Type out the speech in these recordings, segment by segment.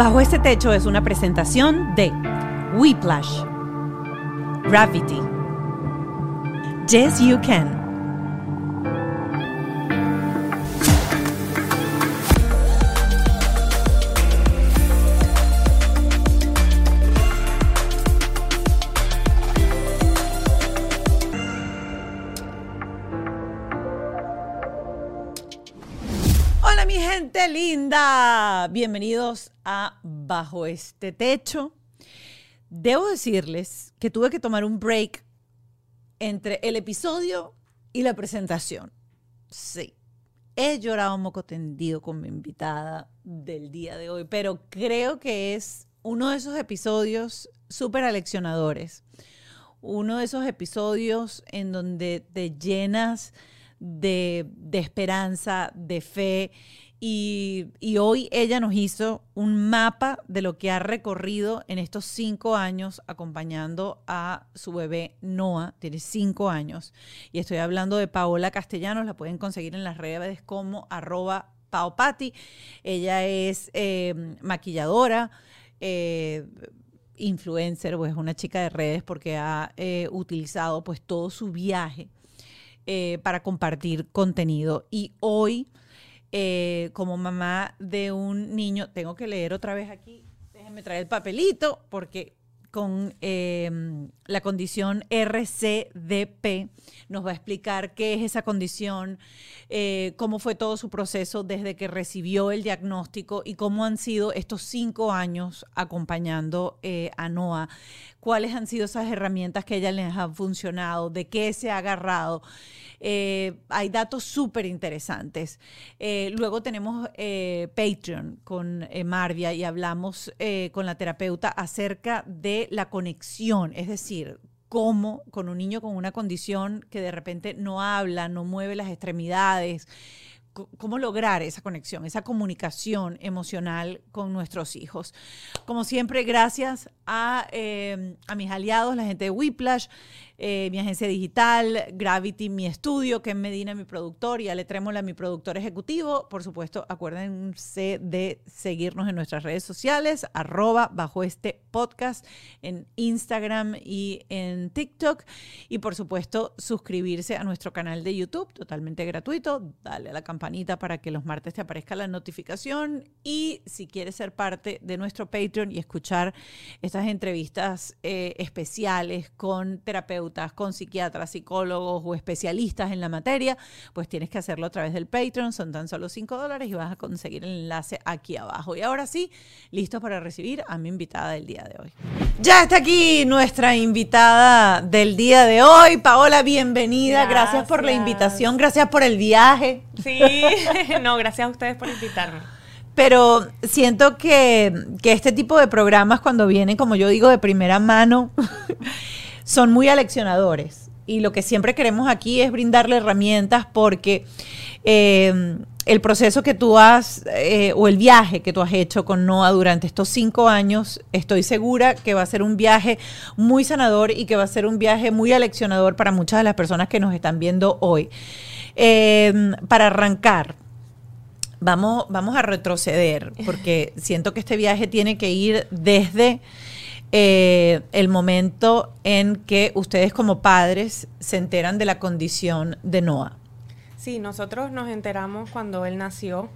Bajo este techo es una presentación de Whiplash, Gravity, Yes You Can. Linda, bienvenidos a Bajo este techo. Debo decirles que tuve que tomar un break entre el episodio y la presentación. Sí, he llorado un moco tendido con mi invitada del día de hoy, pero creo que es uno de esos episodios súper aleccionadores. Uno de esos episodios en donde te llenas de, de esperanza, de fe. Y, hoy ella nos hizo un mapa de lo que ha recorrido en estos cinco años acompañando a su bebé Noah, tiene cinco años. Y estoy hablando de Paola Castellanos, la pueden conseguir en las redes como arroba paopati. Ella es eh, maquilladora. Eh, influencer, pues es una chica de redes porque ha eh, utilizado pues todo su viaje eh, para compartir contenido. Y hoy, eh, como mamá de un niño, tengo que leer otra vez aquí, déjenme traer el papelito, porque con eh, la condición RCDP nos va a explicar qué es esa condición, eh, cómo fue todo su proceso desde que recibió el diagnóstico y cómo han sido estos cinco años acompañando eh, a Noah, cuáles han sido esas herramientas que a ella les han funcionado, de qué se ha agarrado. Eh, hay datos súper interesantes. Luego tenemos Patreon con Marvia y hablamos con la terapeuta acerca de la conexión, es decir, cómo con un niño con una condición que de repente no habla, no mueve las extremidades, cómo lograr esa conexión, esa comunicación emocional con nuestros hijos. Como siempre, gracias a, eh, a mis aliados, la gente de Whiplash, eh, mi agencia digital, Gravity, mi estudio, Ken Medina, mi productor, y Ale Trémola, mi productor ejecutivo. Por supuesto, acuérdense de seguirnos en nuestras redes sociales, arroba bajo este podcast en Instagram y en TikTok. Y por supuesto, suscribirse a nuestro canal de YouTube, totalmente gratuito. Dale a la campanita para que los martes te aparezca la notificación. Y si quieres ser parte de nuestro Patreon y escuchar estas entrevistas eh, especiales con terapeutas, con psiquiatras, psicólogos o especialistas en la materia, pues tienes que hacerlo a través del Patreon. Son tan solo 5 dólares y vas a conseguir el enlace aquí abajo. Y ahora sí, listos para recibir a mi invitada del día de hoy. Ya está aquí nuestra invitada del día de hoy. Paola, bienvenida. Gracias, gracias por la invitación. Gracias por el viaje. Sí, no, gracias a ustedes por invitarme pero siento que, que, este tipo de programas cuando vienen, como yo digo, de primera mano, son muy aleccionadores. Y lo que siempre queremos aquí es brindarle herramientas porque eh, el proceso que tú has, eh, o el viaje que tú has hecho con Noah durante estos cinco años, estoy segura que va a ser un viaje muy sanador y que va a ser un viaje muy aleccionador para muchas de las personas que nos están viendo hoy. Eh, para arrancar, vamos, vamos a retroceder, porque siento que este viaje tiene que ir desde eh, el momento en que ustedes como padres se enteran de la condición de Noah. Sí, nosotros nos enteramos cuando él nació.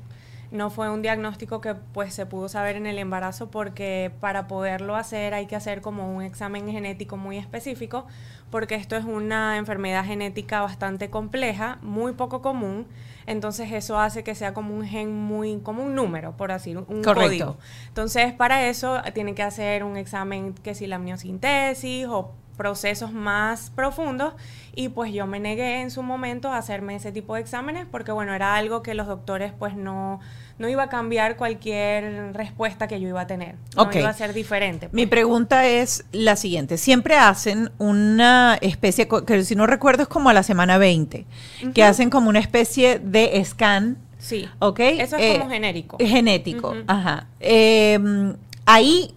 No fue un diagnóstico que pues se pudo saber en el embarazo porque para poderlo hacer hay que hacer como un examen genético muy específico porque esto es una enfermedad genética bastante compleja, muy poco común entonces eso hace que sea como un gen muy, como un número, por así, un Correcto. código. Entonces para eso tienen que hacer un examen que si la amniocentesis o procesos más profundos y pues yo me negué en su momento a hacerme ese tipo de exámenes porque bueno, era algo que los doctores pues no, no iba a cambiar cualquier respuesta que yo iba a tener, no iba a ser diferente. Mi pues. pregunta es la siguiente, siempre hacen una especie, que si no recuerdo es como a la semana 20, que hacen como una especie de scan. Sí. ¿Ok? Eso es como eh, genérico. Genético, ajá. Em, ahí,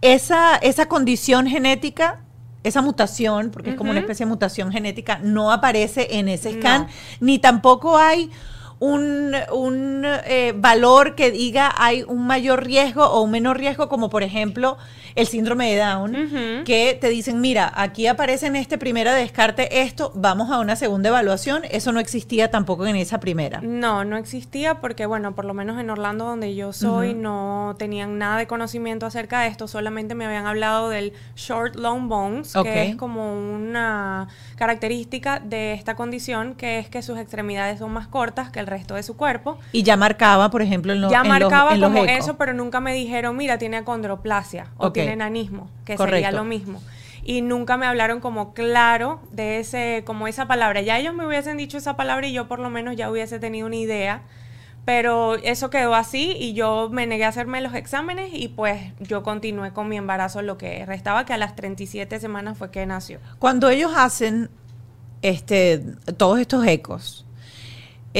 esa, esa condición genética esa mutación, porque es como una especie de mutación genética, no aparece en ese scan, ni tampoco hay un, un eh, valor que diga hay un mayor riesgo o un menor riesgo, como por ejemplo el síndrome de Down, que te dicen, mira, aquí aparece en este primera descarte esto, vamos a una segunda evaluación. Eso no existía tampoco en esa primera. No, no existía porque, bueno, por lo menos en Orlando, donde yo soy, no tenían nada de conocimiento acerca de esto, solamente me habían hablado del short long bones, que es como una característica de esta condición, que es que sus extremidades son más cortas que el resto de su cuerpo. Y ya marcaba, por ejemplo, en, ya marcaba en como eso, pero nunca me dijeron, mira, tiene acondroplasia o tiene enanismo, que sería lo mismo. Y nunca me hablaron como claro de ese, como esa palabra. Ya ellos me hubiesen dicho esa palabra y yo por lo menos ya hubiese tenido una idea. Pero eso quedó así y yo me negué a hacerme los exámenes y pues yo continué con mi embarazo lo que restaba, que a las 37 semanas fue que nació. Cuando ellos hacen este, todos estos ecos,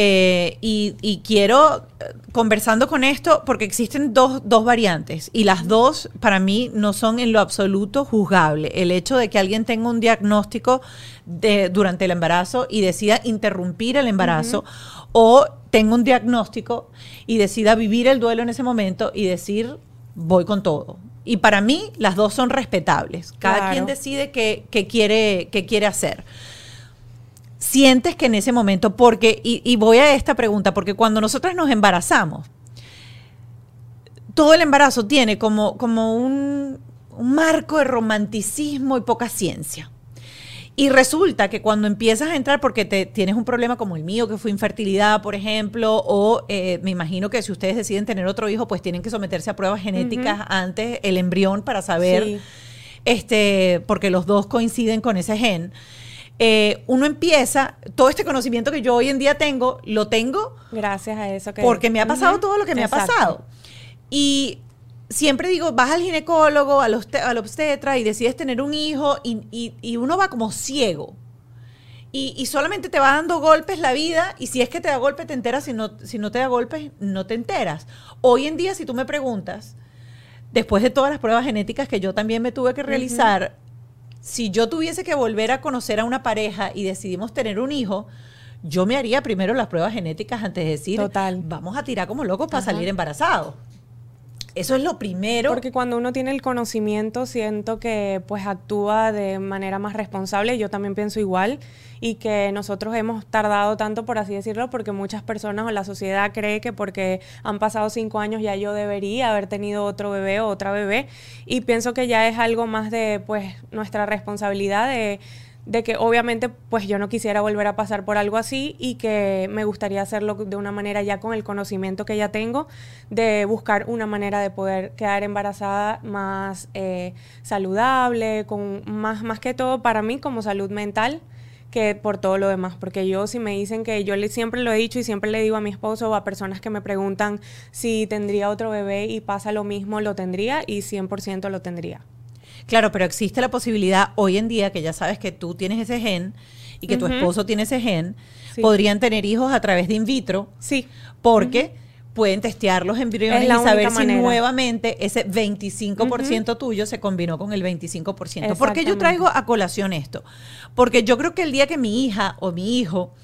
eh, y, quiero, eh, conversando con esto, porque existen dos, dos, variantes y las dos para mí no son en lo absoluto juzgable. El hecho de que alguien tenga un diagnóstico de, durante el embarazo y decida interrumpir el embarazo o tenga un diagnóstico y decida vivir el duelo en ese momento y decir, voy con todo. Y para mí las dos son respetables. Cada quien decide qué, qué, quiere, qué quiere hacer sientes que en ese momento, porque, y, voy a esta pregunta, porque cuando nosotras nos embarazamos, todo el embarazo tiene como, como un, marco de romanticismo y poca ciencia. Y resulta que cuando empiezas a entrar, porque te, tienes un problema como el mío, que fue infertilidad, por ejemplo, o eh, me imagino que si ustedes deciden tener otro hijo, pues tienen que someterse a pruebas genéticas antes, el embrión, para saber, este, porque los dos coinciden con ese gen. Eh, uno empieza, todo este conocimiento que yo hoy en día tengo, lo tengo. Gracias a eso. Que... Porque me ha pasado todo lo que me ha pasado. Y siempre digo, vas al ginecólogo, al, obstetra y decides tener un hijo y, uno va como ciego. Y, solamente te va dando golpes la vida y si es que te da golpes te enteras, si no, si no te da golpes no te enteras. Hoy en día, si tú me preguntas, después de todas las pruebas genéticas que yo también me tuve que realizar, si yo tuviese que volver a conocer a una pareja y decidimos tener un hijo, yo me haría primero las pruebas genéticas antes de decir, Total. vamos a tirar como locos para salir embarazados. Eso es lo primero. Porque cuando uno tiene el conocimiento, siento que pues actúa de manera más responsable. Yo también pienso igual y que nosotros hemos tardado tanto, por así decirlo, porque muchas personas o la sociedad cree que porque han pasado cinco años ya yo debería haber tenido otro bebé o otra bebé. Y pienso que ya es algo más de pues nuestra responsabilidad de de que obviamente pues yo no quisiera volver a pasar por algo así y que me gustaría hacerlo de una manera ya con el conocimiento que ya tengo, de buscar una manera de poder quedar embarazada más eh, saludable, con más, más que todo para mí como salud mental que por todo lo demás, porque yo si me dicen que yo le, siempre lo he dicho y siempre le digo a mi esposo o a personas que me preguntan si tendría otro bebé y pasa lo mismo, lo tendría y 100% lo tendría. Claro, pero existe la posibilidad hoy en día que ya sabes que tú tienes ese gen y que tu esposo tiene ese gen, podrían tener hijos a través de in vitro. Sí. Porque pueden testear los embriones y saber si nuevamente ese 25% tuyo se combinó con el 25%. ¿Por qué yo traigo a colación esto? Porque yo creo que el día que mi hija o mi hijo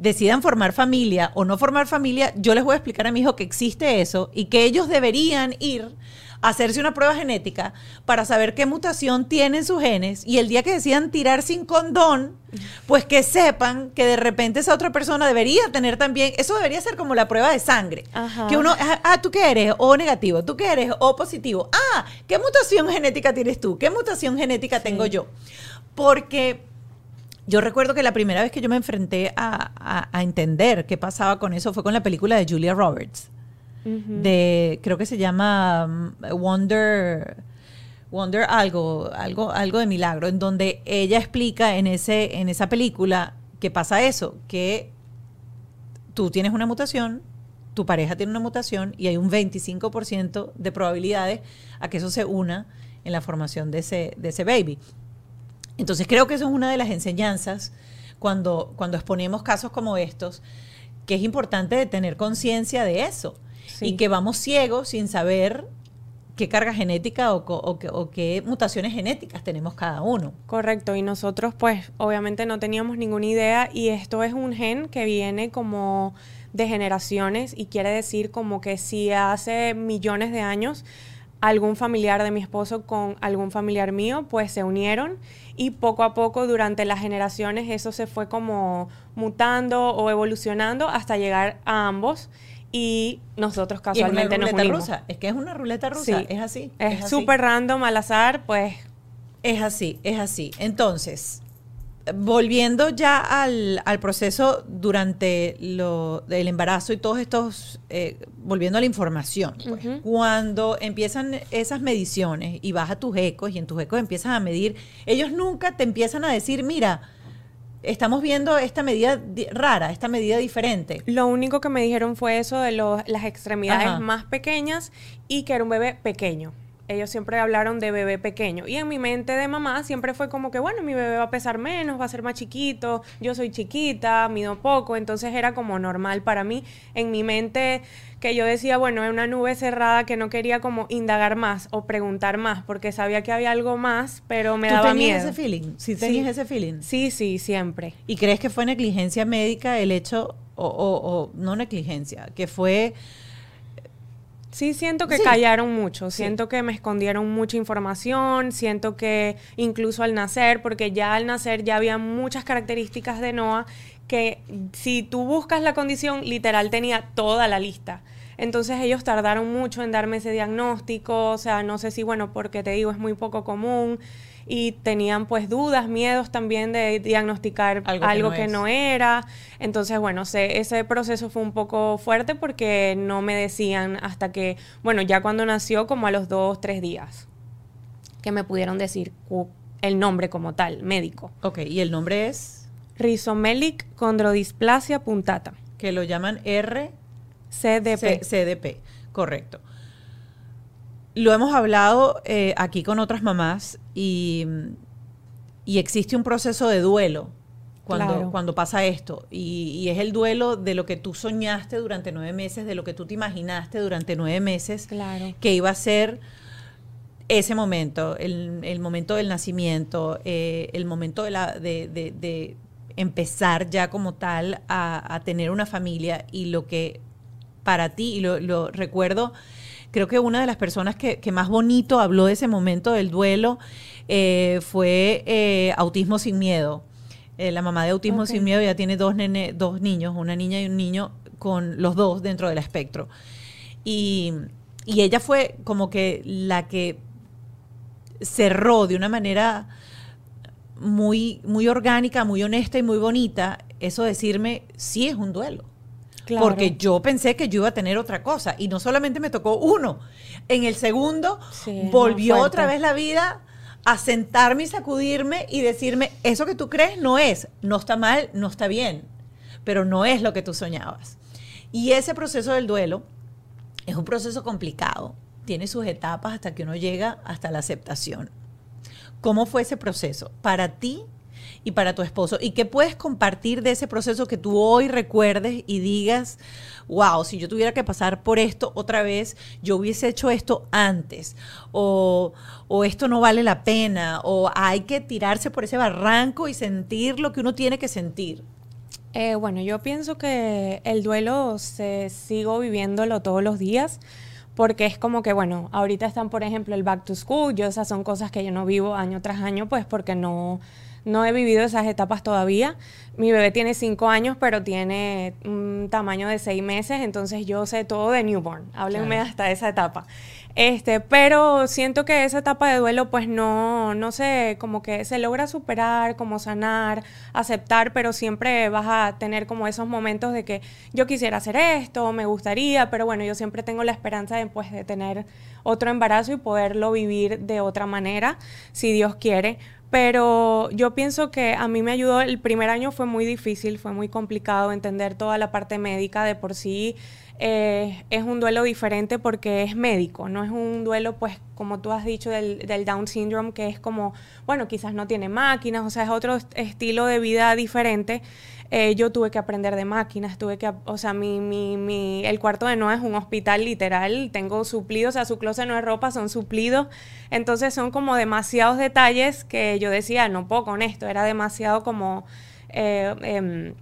decidan formar familia o no formar familia, yo les voy a explicar a mi hijo que existe eso y que ellos deberían ir hacerse una prueba genética para saber qué mutación tienen sus genes y el día que decidan tirar sin condón, pues que sepan que de repente esa otra persona debería tener también, eso debería ser como la prueba de sangre, que uno, ah, ah, tú qué eres, O negativo, tú qué eres, O positivo, ah, ¿qué mutación genética tienes tú? ¿Qué mutación genética tengo yo? Porque yo recuerdo que la primera vez que yo me enfrenté a, a, entender qué pasaba con eso fue con la película de Julia Roberts de, creo que se llama mm, Wonder, Wonder algo, algo, algo de milagro, en donde ella explica en, ese, en esa película que pasa eso, que tú tienes una mutación, tu pareja tiene una mutación y hay un 25% de probabilidades a que eso se una en la formación de ese, de ese baby. Entonces creo que eso es una de las enseñanzas cuando, cuando exponemos casos como estos, que es importante tener conciencia de eso y que vamos ciegos sin saber qué carga genética o, qué mutaciones genéticas tenemos cada uno. Correcto, y nosotros pues obviamente no teníamos ninguna idea y esto es un gen que viene como de generaciones y quiere decir como que si hace millones de años algún familiar de mi esposo con algún familiar mío, pues se unieron y poco a poco durante las generaciones eso se fue como mutando o evolucionando hasta llegar a ambos y nosotros casualmente nos unimos. rusa. Es que es una ruleta rusa, es así. Es súper random al azar, pues. Es así, es así. Entonces, volviendo ya al, proceso durante lo, el embarazo y todos estos, eh, volviendo a la información, pues, cuando empiezan esas mediciones y vas a tus ecos y en tus ecos empiezas a medir, ellos nunca te empiezan a decir, mira, estamos viendo esta medida rara, esta medida diferente. Lo único que me dijeron fue eso de las extremidades más pequeñas y que era un bebé pequeño. Ellos siempre hablaron de bebé pequeño. Y en mi mente de mamá siempre fue como que, bueno, mi bebé va a pesar menos, va a ser más chiquito, yo soy chiquita, mido poco, entonces era como normal para mí. En mi mente que yo decía, bueno, es una nube cerrada que no quería como indagar más o preguntar más, porque sabía que había algo más, pero me daba miedo. ese feeling? ¿Sí tenías ese feeling? Sí, sí, siempre. ¿Y crees que fue negligencia médica el hecho, o, o, no negligencia, que fue... Sí, siento que callaron mucho, siento que me escondieron mucha información, siento que incluso al nacer, porque ya al nacer ya había muchas características de Noah que si tú buscas la condición, literal tenía toda la lista. Entonces ellos tardaron mucho en darme ese diagnóstico, o sea, no sé si, bueno, porque te digo, es muy poco común y tenían pues dudas, miedos también de diagnosticar algo, que, no, era. Entonces, bueno, ese proceso fue un poco fuerte porque no me decían hasta que, bueno, ya cuando nació, como a los dos, tres días, que me pudieron decir el nombre como tal, médico. Ok, ¿y el nombre es? Rhizomelic chondrodisplasia puntata. Que lo llaman R. CDP. CDP, correcto. Lo hemos hablado eh, aquí con otras mamás y, existe un proceso de duelo cuando, cuando pasa esto. Y, es el duelo de lo que tú soñaste durante nueve meses, de lo que tú te imaginaste durante nueve meses, claro. que iba a ser ese momento, el, momento del nacimiento, eh, el momento de, la, de, empezar ya como tal a, tener una familia y lo que para ti, y lo, recuerdo, creo que una de las personas que, más bonito habló de ese momento del duelo eh, fue eh, Autismo sin Miedo. Eh, la mamá de Autismo sin Miedo ya tiene dos, nene, dos niños, una niña y un niño, con los dos dentro del espectro. Y, y ella fue como que la que cerró de una manera muy, muy orgánica, muy honesta y muy bonita, eso decirme, sí es un duelo. Porque yo pensé que yo iba a tener otra cosa y no solamente me tocó uno, en el segundo volvió otra vez la vida a sentarme y sacudirme y decirme, eso que tú crees no es, no está mal, no está bien, pero no es lo que tú soñabas. Y ese proceso del duelo es un proceso complicado, tiene sus etapas hasta que uno llega hasta la aceptación. ¿Cómo fue ese proceso para ti y para tu esposo? ¿Y qué puedes compartir de ese proceso que tú hoy recuerdes y digas, wow, si yo tuviera que pasar por esto otra vez, yo hubiese hecho esto antes? O, esto no vale la pena, o hay que tirarse por ese barranco y sentir lo que uno tiene que sentir. Eh, bueno, yo pienso que el duelo se sigo viviéndolo todos los días porque es como que, bueno, ahorita están, por ejemplo, el back to school, yo esas son cosas que yo no vivo año tras año, pues porque no, no he vivido esas etapas todavía. Mi bebé tiene cinco años, pero tiene un tamaño de seis meses, entonces yo sé todo de newborn. Háblenme hasta esa etapa. Este, pero siento que esa etapa de duelo, pues no, no sé, como que se logra superar, como sanar, aceptar, pero siempre vas a tener como esos momentos de que yo quisiera hacer esto, me gustaría, pero bueno, yo siempre tengo la esperanza de, pues, de tener otro embarazo y poderlo vivir de otra manera, si Dios quiere pero yo pienso que a mí me ayudó, el primer año fue muy difícil, fue muy complicado entender toda la parte médica de por sí. Eh, es un duelo diferente porque es médico, no es un duelo, pues, como tú has dicho, del, del, Down syndrome, que es como, bueno, quizás no tiene máquinas, o sea, es otro estilo de vida diferente. Eh, yo tuve que aprender de máquinas, tuve que, o sea, mi, mi, mi, el cuarto de Noah es un hospital literal, tengo suplidos, o sea, su closet no es ropa, son suplidos, entonces son como demasiados detalles que yo decía, no puedo con esto, era demasiado como... Eh, em,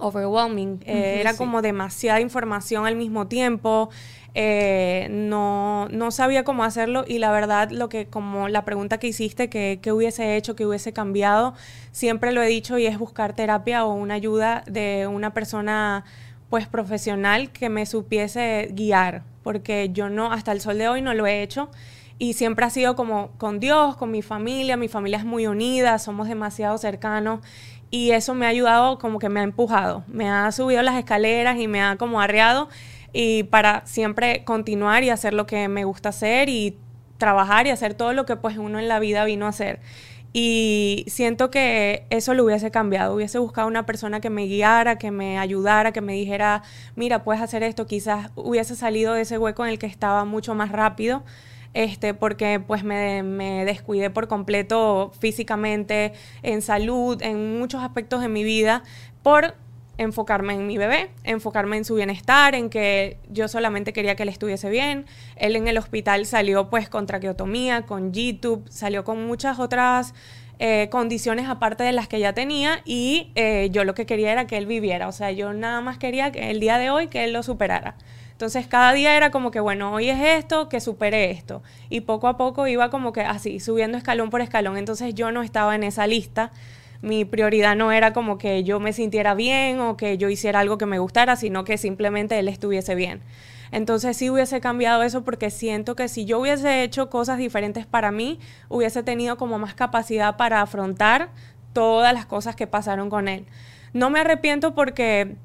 overwhelming, eh, era como demasiada información al mismo tiempo, eh, no, no sabía cómo hacerlo y la verdad lo que como la pregunta que hiciste, que, hubiese hecho, que hubiese cambiado, siempre lo he dicho y es buscar terapia o una ayuda de una persona pues profesional que me supiese guiar, porque yo no, hasta el sol de hoy no lo he hecho y siempre ha sido como con Dios, con mi familia, mi familia es muy unida, somos demasiado cercanos y eso me ha ayudado como que me ha empujado, me ha subido las escaleras y me ha como arreado y para siempre continuar y hacer lo que me gusta hacer y trabajar y hacer todo lo que pues uno en la vida vino a hacer. Y siento que eso lo hubiese cambiado, hubiese buscado una persona que me guiara, que me ayudara, que me dijera, mira, puedes hacer esto, quizás hubiese salido de ese hueco en el que estaba mucho más rápido, este, porque pues me, me descuidé por completo físicamente, en salud, en muchos aspectos de mi vida, por enfocarme en mi bebé, enfocarme en su bienestar, en que yo solamente quería que él estuviese bien. Él en el hospital salió pues con traqueotomía, con YouTube, salió con muchas otras eh, condiciones aparte de las que ya tenía y eh, yo lo que quería era que él viviera, o sea, yo nada más quería que el día de hoy que él lo superara. Entonces cada día era como que, bueno, hoy es esto, que supere esto. Y poco a poco iba como que así, subiendo escalón por escalón. Entonces yo no estaba en esa lista mi prioridad no era como que yo me sintiera bien o que yo hiciera algo que me gustara, sino que simplemente él estuviese bien. Entonces sí hubiese cambiado eso porque siento que si yo hubiese hecho cosas diferentes para mí, hubiese tenido como más capacidad para afrontar todas las cosas que pasaron con él. No me arrepiento porque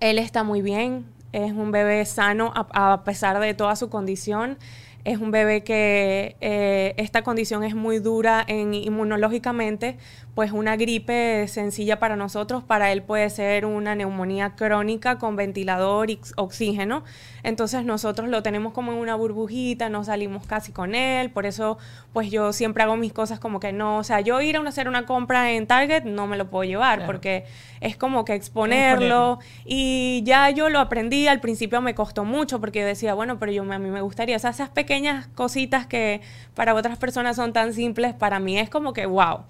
él está muy bien, es un bebé sano a, pesar de toda su condición es un bebé que eh, esta condición es muy dura en, inmunológicamente, pues una gripe sencilla para nosotros, para él puede ser una neumonía crónica con ventilador y oxígeno. Entonces nosotros lo tenemos como en una burbujita, no salimos casi con él, por eso pues yo siempre hago mis cosas como que no, o sea, yo ir a hacer una compra en Target no me lo puedo llevar porque es como que exponerlo y ya yo lo aprendí, al principio me costó mucho porque yo decía, bueno, pero yo a mí me gustaría, o sea, esas pequeñas cositas que para otras personas son tan simples, para mí es como que wow.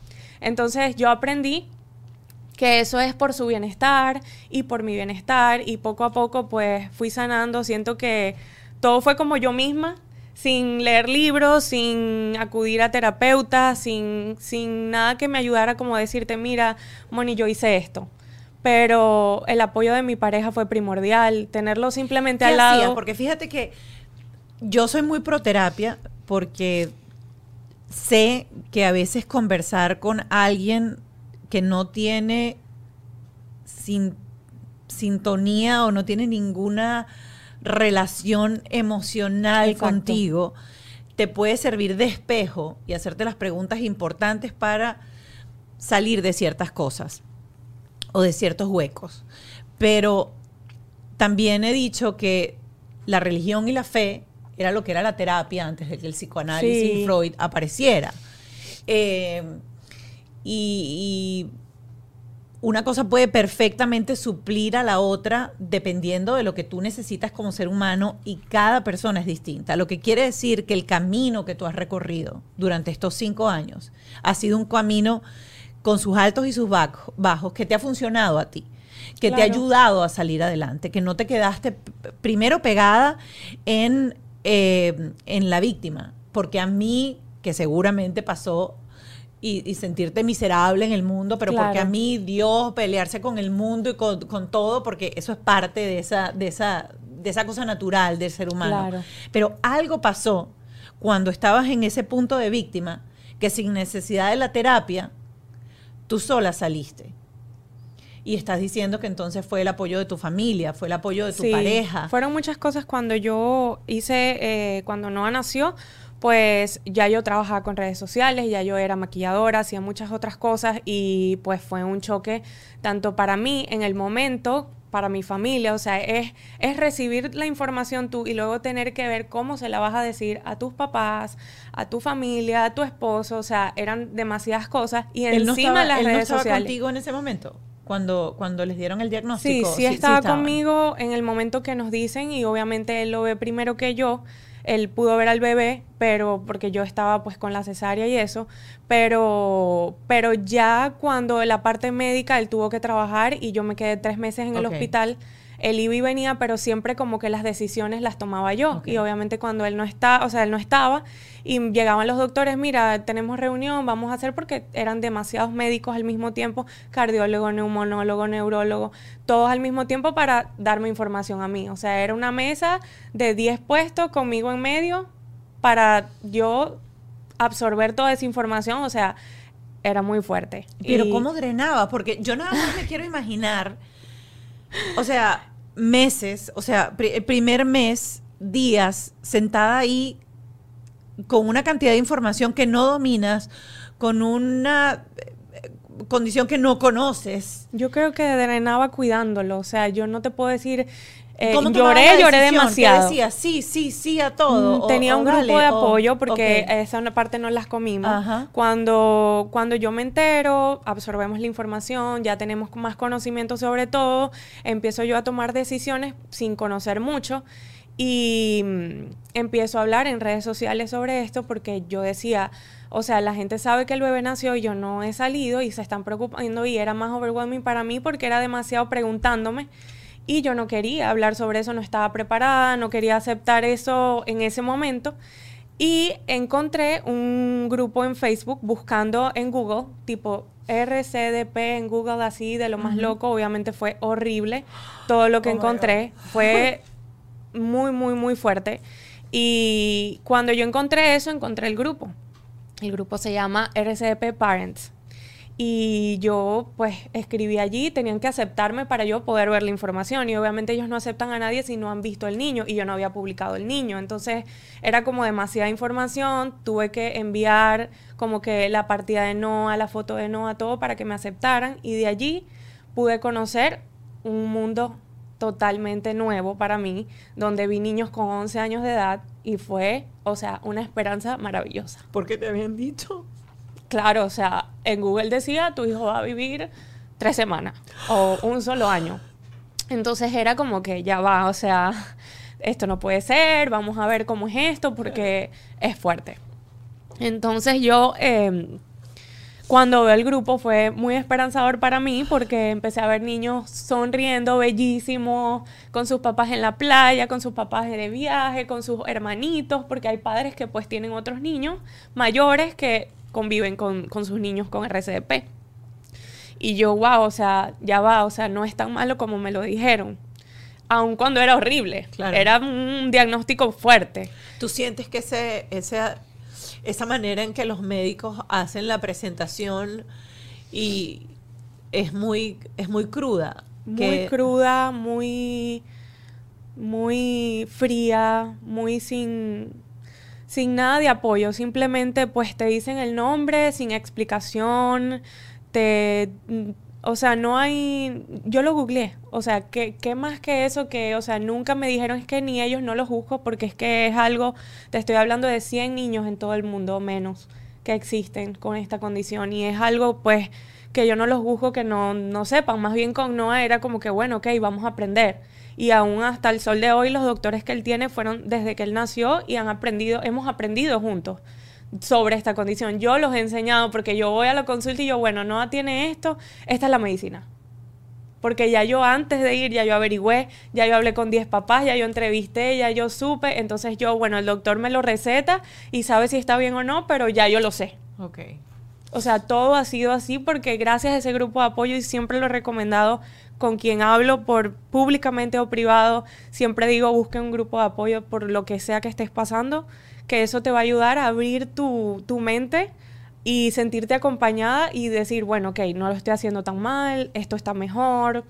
Entonces yo aprendí que eso es por su bienestar y por mi bienestar y poco a poco pues fui sanando, siento que todo fue como yo misma, sin leer libros, sin acudir a terapeutas, sin, sin nada que me ayudara como a decirte, mira, Moni, yo hice esto. Pero el apoyo de mi pareja fue primordial, tenerlo simplemente al lado. Porque fíjate que yo soy muy pro terapia porque sé que a veces conversar con alguien que no tiene sintonía o no tiene ninguna relación emocional contigo, te puede servir de espejo y hacerte las preguntas importantes para salir de ciertas cosas o de ciertos huecos. Pero también he dicho que la religión y la fe era lo que era la terapia antes de que el psicoanálisis y Freud apareciera. Eh, y, una cosa puede perfectamente suplir a la otra dependiendo de lo que tú necesitas como ser humano y cada persona es distinta. Lo que quiere decir que el camino que tú has recorrido durante estos cinco años ha sido un camino con sus altos y sus bajos que te ha funcionado a ti que te ha ayudado a salir adelante, que no te quedaste primero pegada en eh, en la víctima, porque a mí, que seguramente pasó y, sentirte miserable en el mundo, pero porque a mí Dios pelearse con el mundo y con, todo, porque eso es parte de esa, de esa, de esa cosa natural del ser humano. Pero algo pasó cuando estabas en ese punto de víctima, que sin necesidad de la terapia, tú sola saliste y estás diciendo que entonces fue el apoyo de tu familia, fue el apoyo de tu pareja. Fueron muchas cosas cuando yo hice, eh, cuando Noah nació, pues ya yo trabajaba con redes sociales, ya yo era maquilladora, hacía muchas otras cosas y pues fue un choque tanto para mí en el momento para mi familia, o sea, es, es recibir la información tú y luego tener que ver cómo se la vas a decir a tus papás, a tu familia, a tu esposo, o sea, eran demasiadas cosas y encima las redes sociales. contigo en ese momento? cuando, cuando les dieron el diagnóstico. Sí, sí, estaba conmigo en el momento que nos dicen y obviamente él lo ve primero que yo. Él pudo ver al bebé, pero porque yo estaba pues con la cesárea y eso, pero, pero ya cuando la parte médica él tuvo que trabajar y yo me quedé tres meses en el hospital él iba y venía, pero siempre como que las decisiones las tomaba yo. Y obviamente cuando él no está, o sea, él no estaba y llegaban los doctores, mira, tenemos reunión, vamos a hacer porque eran demasiados médicos al mismo tiempo, cardiólogo, neumonólogo, neurólogo, todos al mismo tiempo para darme información a mí. O sea, era una mesa de 10 puestos conmigo en medio para yo absorber toda esa información, o sea, era muy fuerte. Pero ¿cómo drenaba? Porque yo nada más me quiero imaginar o sea, meses, o sea, el primer mes, días, sentada ahí con una cantidad de información que no dominas, con una eh, condición que no conoces. Yo creo que drenaba cuidándolo, o sea, yo no te puedo decir, eh, lloré, lloré demasiado. decía sí, sí, sí a todo. Mm, tenía un grupo de apoyo porque esa parte no las comimos. Cuando, cuando yo me entero, absorbemos la información, ya tenemos más conocimiento sobre todo, empiezo yo a tomar decisiones sin conocer mucho y mm, empiezo a hablar en redes sociales sobre esto porque yo decía, o sea, la gente sabe que el bebé nació y yo no he salido y se están preocupando y era más overwhelming para mí porque era demasiado preguntándome. Y yo no quería hablar sobre eso, no estaba preparada, no quería aceptar eso en ese momento. Y encontré un grupo en Facebook buscando en Google, tipo RCDP en Google, así de lo más loco. Obviamente fue horrible. Todo lo que oh encontré fue muy, muy, muy fuerte. Y cuando yo encontré eso, encontré el grupo. El grupo se llama RCDP Parents. Y yo pues escribí allí, tenían que aceptarme para yo poder ver la información y obviamente ellos no aceptan a nadie si no han visto el niño y yo no había publicado el niño. Entonces era como demasiada información, tuve que enviar como que la partida de Noah, la foto de Noah, todo para que me aceptaran y de allí pude conocer un mundo totalmente nuevo para mí, donde vi niños con 11 años de edad y fue, o sea, una esperanza maravillosa. ¿Por qué te habían dicho? Claro, o sea, en Google decía, tu hijo va a vivir tres semanas o un solo año. Entonces era como que ya va, o sea, esto no puede ser, vamos a ver cómo es esto porque es fuerte. Entonces yo, em, cuando veo el grupo fue muy esperanzador para mí porque empecé a ver niños sonriendo, bellísimos, con sus papás en la playa, con sus papás de viaje, con sus hermanitos, porque hay padres que pues tienen otros niños mayores que conviven con, sus niños con RCDP. Y yo, wow, o sea, ya va, o sea, no es tan malo como me lo dijeron. Aun cuando era horrible. Era un diagnóstico fuerte. ¿Tú sientes que ese, esa, esa manera en que los médicos hacen la presentación y es muy, es muy cruda? Muy cruda, muy, muy fría, muy sin, sin nada de apoyo, simplemente pues te dicen el nombre sin explicación, te... O sea, no hay... Yo lo googleé. O sea, ¿qué, ¿qué, más que eso que... O sea, nunca me dijeron es que ni ellos no lo juzgo porque es que es algo... Te estoy hablando de 100 niños en todo el mundo menos que existen con esta condición. Y es algo pues que yo no los juzgo que no, no sepan. Más bien con Noah era como que, bueno, ok, vamos a aprender y aún hasta el sol de hoy los doctores que él tiene fueron desde que él nació y han aprendido, hemos aprendido juntos sobre esta condición. Yo los he enseñado porque yo voy a la consulta y yo, bueno, no tiene esto, esta es la medicina. Porque ya yo antes de ir, ya yo averigüé, ya yo hablé con 10 papás, ya yo entrevisté, ya yo supe. Entonces yo, bueno, el doctor me lo receta y sabe si está bien o no, pero ya yo lo sé. Ok. O sea, todo ha sido así porque gracias a ese grupo de apoyo y siempre lo he recomendado con quien hablo por públicamente o privado, siempre digo busque un grupo de apoyo por lo que sea que estés pasando, que eso te va a ayudar a abrir tu, tu mente y sentirte acompañada y decir, bueno, ok, no lo estoy haciendo tan mal, esto está mejor,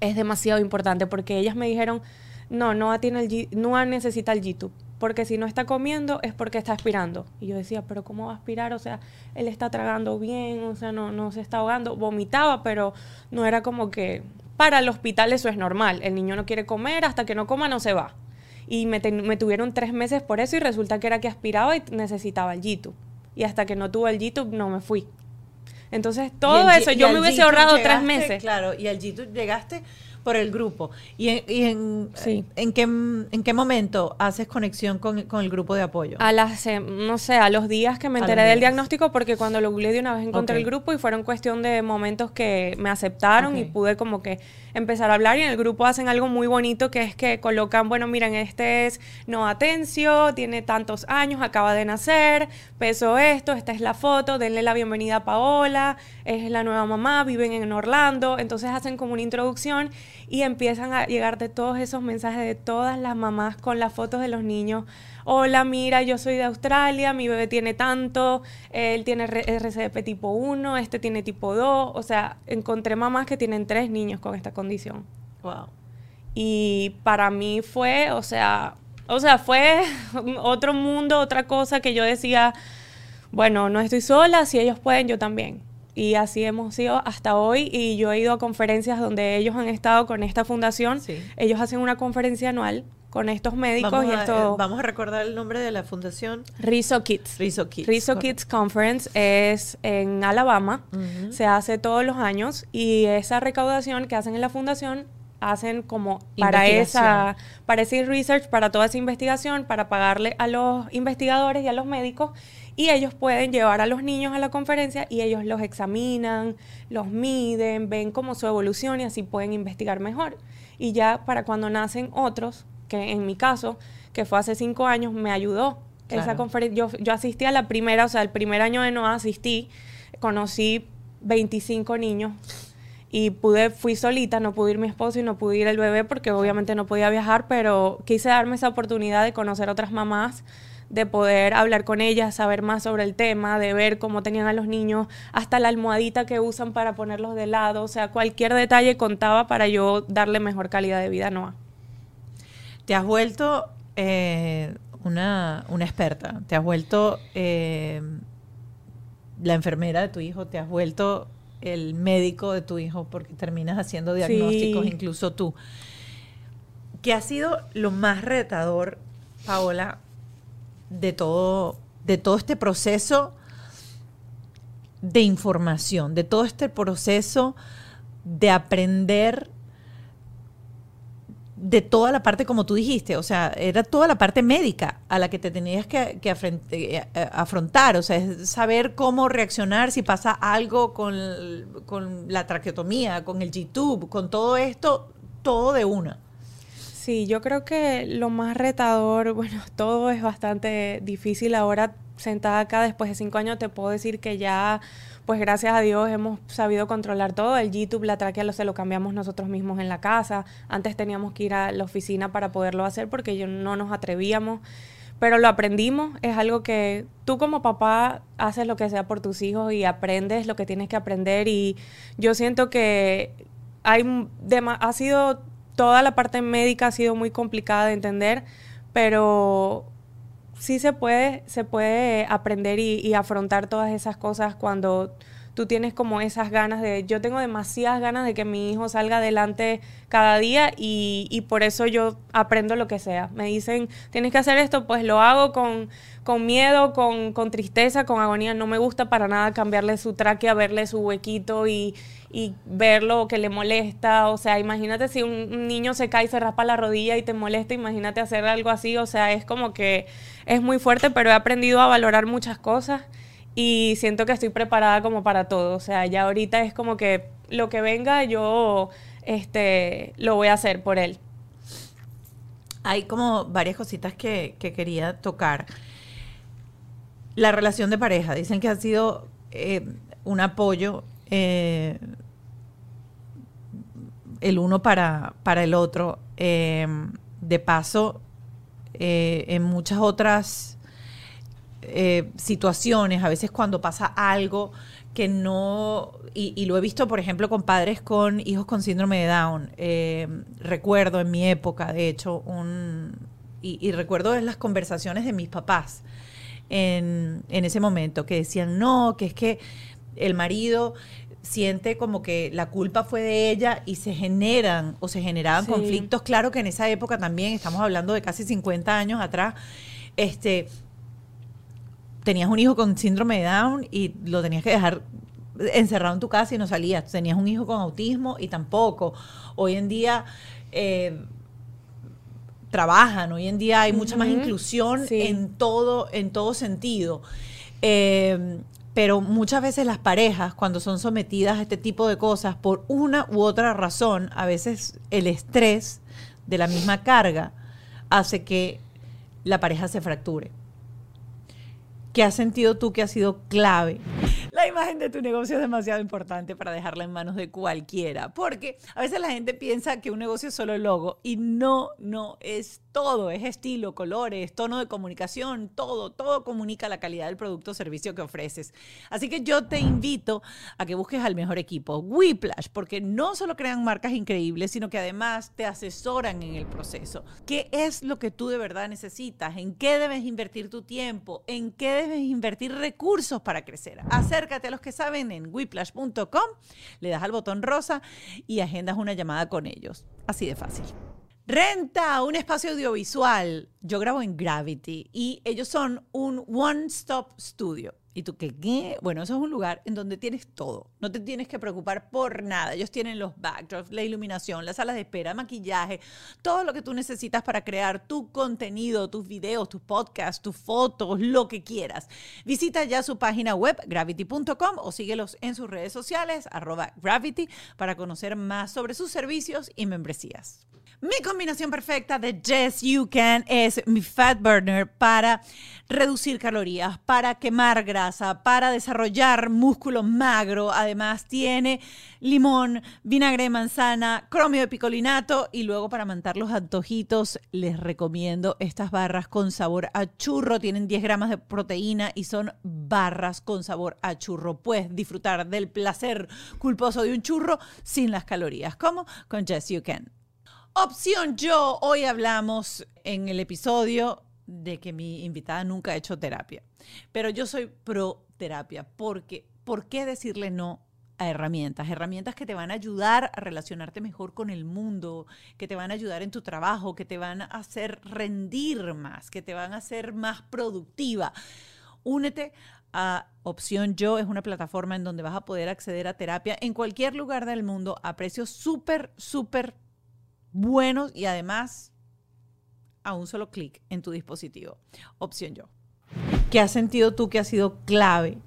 es demasiado importante porque ellas me dijeron, no, no tiene el no necesita el YouTube porque si no está comiendo es porque está aspirando. Y yo decía, pero ¿cómo va a aspirar? O sea, él está tragando bien, o sea, no, no se está ahogando. Vomitaba, pero no era como que para el hospital eso es normal. El niño no quiere comer, hasta que no coma no se va. Y me, tuvieron tres meses por eso y resulta que era que aspiraba y necesitaba el YouTube. Y hasta que no tuve el YouTube no me fui. Entonces, todo eso, yo me hubiese ahorrado tres meses. Claro, y al G2 llegaste por el grupo. ¿Y en, y en, en, qué, en qué momento haces conexión con, con, el grupo de apoyo? A las, eh, no sé, a los días que me enteré del diagnóstico, porque cuando lo googleé de una vez encontré el grupo y fueron cuestión de momentos que me aceptaron y pude como que empezar a hablar y en el grupo hacen algo muy bonito que es que colocan, bueno, miren, este es no Atencio, tiene tantos años, acaba de nacer, peso esto, esta es la foto, denle la bienvenida a Paola, es la nueva mamá, viven en Orlando, entonces hacen como una introducción y empiezan a llegar de todos esos mensajes de todas las mamás con las fotos de los niños. Hola, mira, yo soy de Australia, mi bebé tiene tanto, él tiene RCP tipo 1, este tiene tipo 2. O sea, encontré mamás que tienen tres niños con esta condición. Wow. Y para mí fue, o sea, o sea, fue otro mundo, otra cosa que yo decía, bueno, no estoy sola, si ellos pueden, yo también y así hemos sido hasta hoy y yo he ido a conferencias donde ellos han estado con esta fundación. Ellos hacen una conferencia anual con estos médicos vamos y a, esto... Eh, vamos a recordar el nombre de la fundación. Rizzo Kids. Rizzo Kids. Rizzo Kids Conference es en Alabama. Se hace todos los años y esa recaudación que hacen en la fundación hacen como para esa para ese research, para toda esa investigación, para pagarle a los investigadores y a los médicos y ellos pueden llevar a los niños a la conferencia y ellos los examinan, los miden, ven cómo su evolución y así pueden investigar mejor. Y ya para cuando nacen otros, que en mi caso, que fue hace cinco años, me ayudó esa conferencia. Yo, yo asistí a la primera, o sea, el primer año de no asistí, conocí 25 niños y pude, fui solita, no pude ir mi esposo y no pude ir el bebé porque obviamente no podía viajar, pero quise darme esa oportunidad de conocer otras mamás de poder hablar con ellas, saber más sobre el tema, de ver cómo tenían a los niños, hasta la almohadita que usan para ponerlos de lado, o sea, cualquier detalle contaba para yo darle mejor calidad de vida a Noah. Te has vuelto eh, una, experta, te has vuelto eh, la enfermera de tu hijo, te has vuelto el médico de tu hijo porque terminas haciendo diagnósticos incluso tú. ¿Qué ha sido lo más retador, Paola, de todo, de todo este proceso de información, de todo este proceso de aprender de toda la parte, como tú dijiste, o sea, era toda la parte médica a la que te tenías que, eh, afrontar, o sea, es saber cómo reaccionar si pasa algo con, con la traqueotomía, con el G-tube, con todo esto, todo de una. Sí, yo creo que lo más retador, bueno, todo es bastante difícil. Ahora, sentada acá después de cinco años, te puedo decir que ya, pues gracias a Dios, hemos sabido controlar todo. El YouTube, la tráquea, lo, se lo cambiamos nosotros mismos en la casa. Antes teníamos que ir a la oficina para poderlo hacer porque yo no nos atrevíamos. Pero lo aprendimos, es algo que tú como papá haces lo que sea por tus hijos y aprendes lo que tienes que aprender. Y yo siento que hay ha sido toda la parte médica ha sido muy complicada de entender, pero sí se puede, se puede aprender y, afrontar todas esas cosas cuando tú tienes como esas ganas de, yo tengo demasiadas ganas de que mi hijo salga adelante cada día y, y, por eso yo aprendo lo que sea. Me dicen, tienes que hacer esto, pues lo hago con, con miedo, con, con tristeza, con agonía. No me gusta para nada cambiarle su tráquea, verle su huequito y, y ver lo que le molesta. O sea, imagínate si un, niño se cae y se raspa la rodilla y te molesta, imagínate hacer algo así. O sea, es como que es muy fuerte, pero he aprendido a valorar muchas cosas y siento que estoy preparada como para todo. O sea, ya ahorita es como que lo que venga yo este, lo voy a hacer por él. Hay como varias cositas que, quería tocar. La relación de pareja, dicen que ha sido eh, un apoyo eh, el uno para, para el otro. Eh, de paso, eh, en muchas otras eh, situaciones, a veces cuando pasa algo que no, y, lo he visto, por ejemplo, con padres con hijos con síndrome de Down. recuerdo en mi época, de hecho, un, y, recuerdo en las conversaciones de mis papás en, en ese momento, que decían, no, que es que el marido siente como que la culpa fue de ella y se generan o se generaban conflictos. Claro que en esa época también, estamos hablando de casi 50 años atrás, este, tenías un hijo con síndrome de Down y lo tenías que dejar encerrado en tu casa y no salías. Tenías un hijo con autismo y tampoco. Hoy en día eh, trabajan, hoy en día hay mucha más inclusión en, todo, en todo sentido. Eh, pero muchas veces las parejas, cuando son sometidas a este tipo de cosas, por una u otra razón, a veces el estrés de la misma carga hace que la pareja se fracture. ¿Qué has sentido tú que ha sido clave? La imagen de tu negocio es demasiado importante para dejarla en manos de cualquiera, porque a veces la gente piensa que un negocio es solo el logo y no, no es todo, es estilo, colores, tono de comunicación, todo, todo comunica la calidad del producto o servicio que ofreces. Así que yo te invito a que busques al mejor equipo, Whiplash, porque no solo crean marcas increíbles, sino que además te asesoran en el proceso. ¿Qué es lo que tú de verdad necesitas? ¿En qué debes invertir tu tiempo? ¿En qué debes invertir recursos para crecer? Acércate a los que saben en whiplash.com, le das al botón rosa y agendas una llamada con ellos. Así de fácil. Renta un espacio audiovisual. Yo grabo en Gravity y ellos son un one-stop studio. ¿Y tú qué? Bueno, eso es un lugar en donde tienes todo. No te tienes que preocupar por nada. Ellos tienen los backdrops, la iluminación, las salas de espera, maquillaje, todo lo que tú necesitas para crear tu contenido, tus videos, tus podcasts, tus fotos, lo que quieras. Visita ya su página web, gravity.com, o síguelos en sus redes sociales, arroba gravity, para conocer más sobre sus servicios y membresías. Mi combinación perfecta de Yes You Can es mi Fat Burner para reducir calorías, para quemar grasa, para desarrollar músculo magro. Además tiene limón, vinagre de manzana, cromio de picolinato y luego para mantar los antojitos les recomiendo estas barras con sabor a churro. Tienen 10 gramos de proteína y son barras con sabor a churro. Puedes disfrutar del placer culposo de un churro sin las calorías. ¿Cómo? Con Yes You Can. Opción yo, hoy hablamos en el episodio de que mi invitada nunca ha hecho terapia, pero yo soy pro terapia porque ¿por qué decirle no a herramientas? Herramientas que te van a ayudar a relacionarte mejor con el mundo, que te van a ayudar en tu trabajo, que te van a hacer rendir más, que te van a hacer más productiva. Únete a Opción Yo, es una plataforma en donde vas a poder acceder a terapia en cualquier lugar del mundo a precios súper, súper buenos y además a un solo clic en tu dispositivo. Opción yo. ¿Qué has sentido tú que ha sido clave?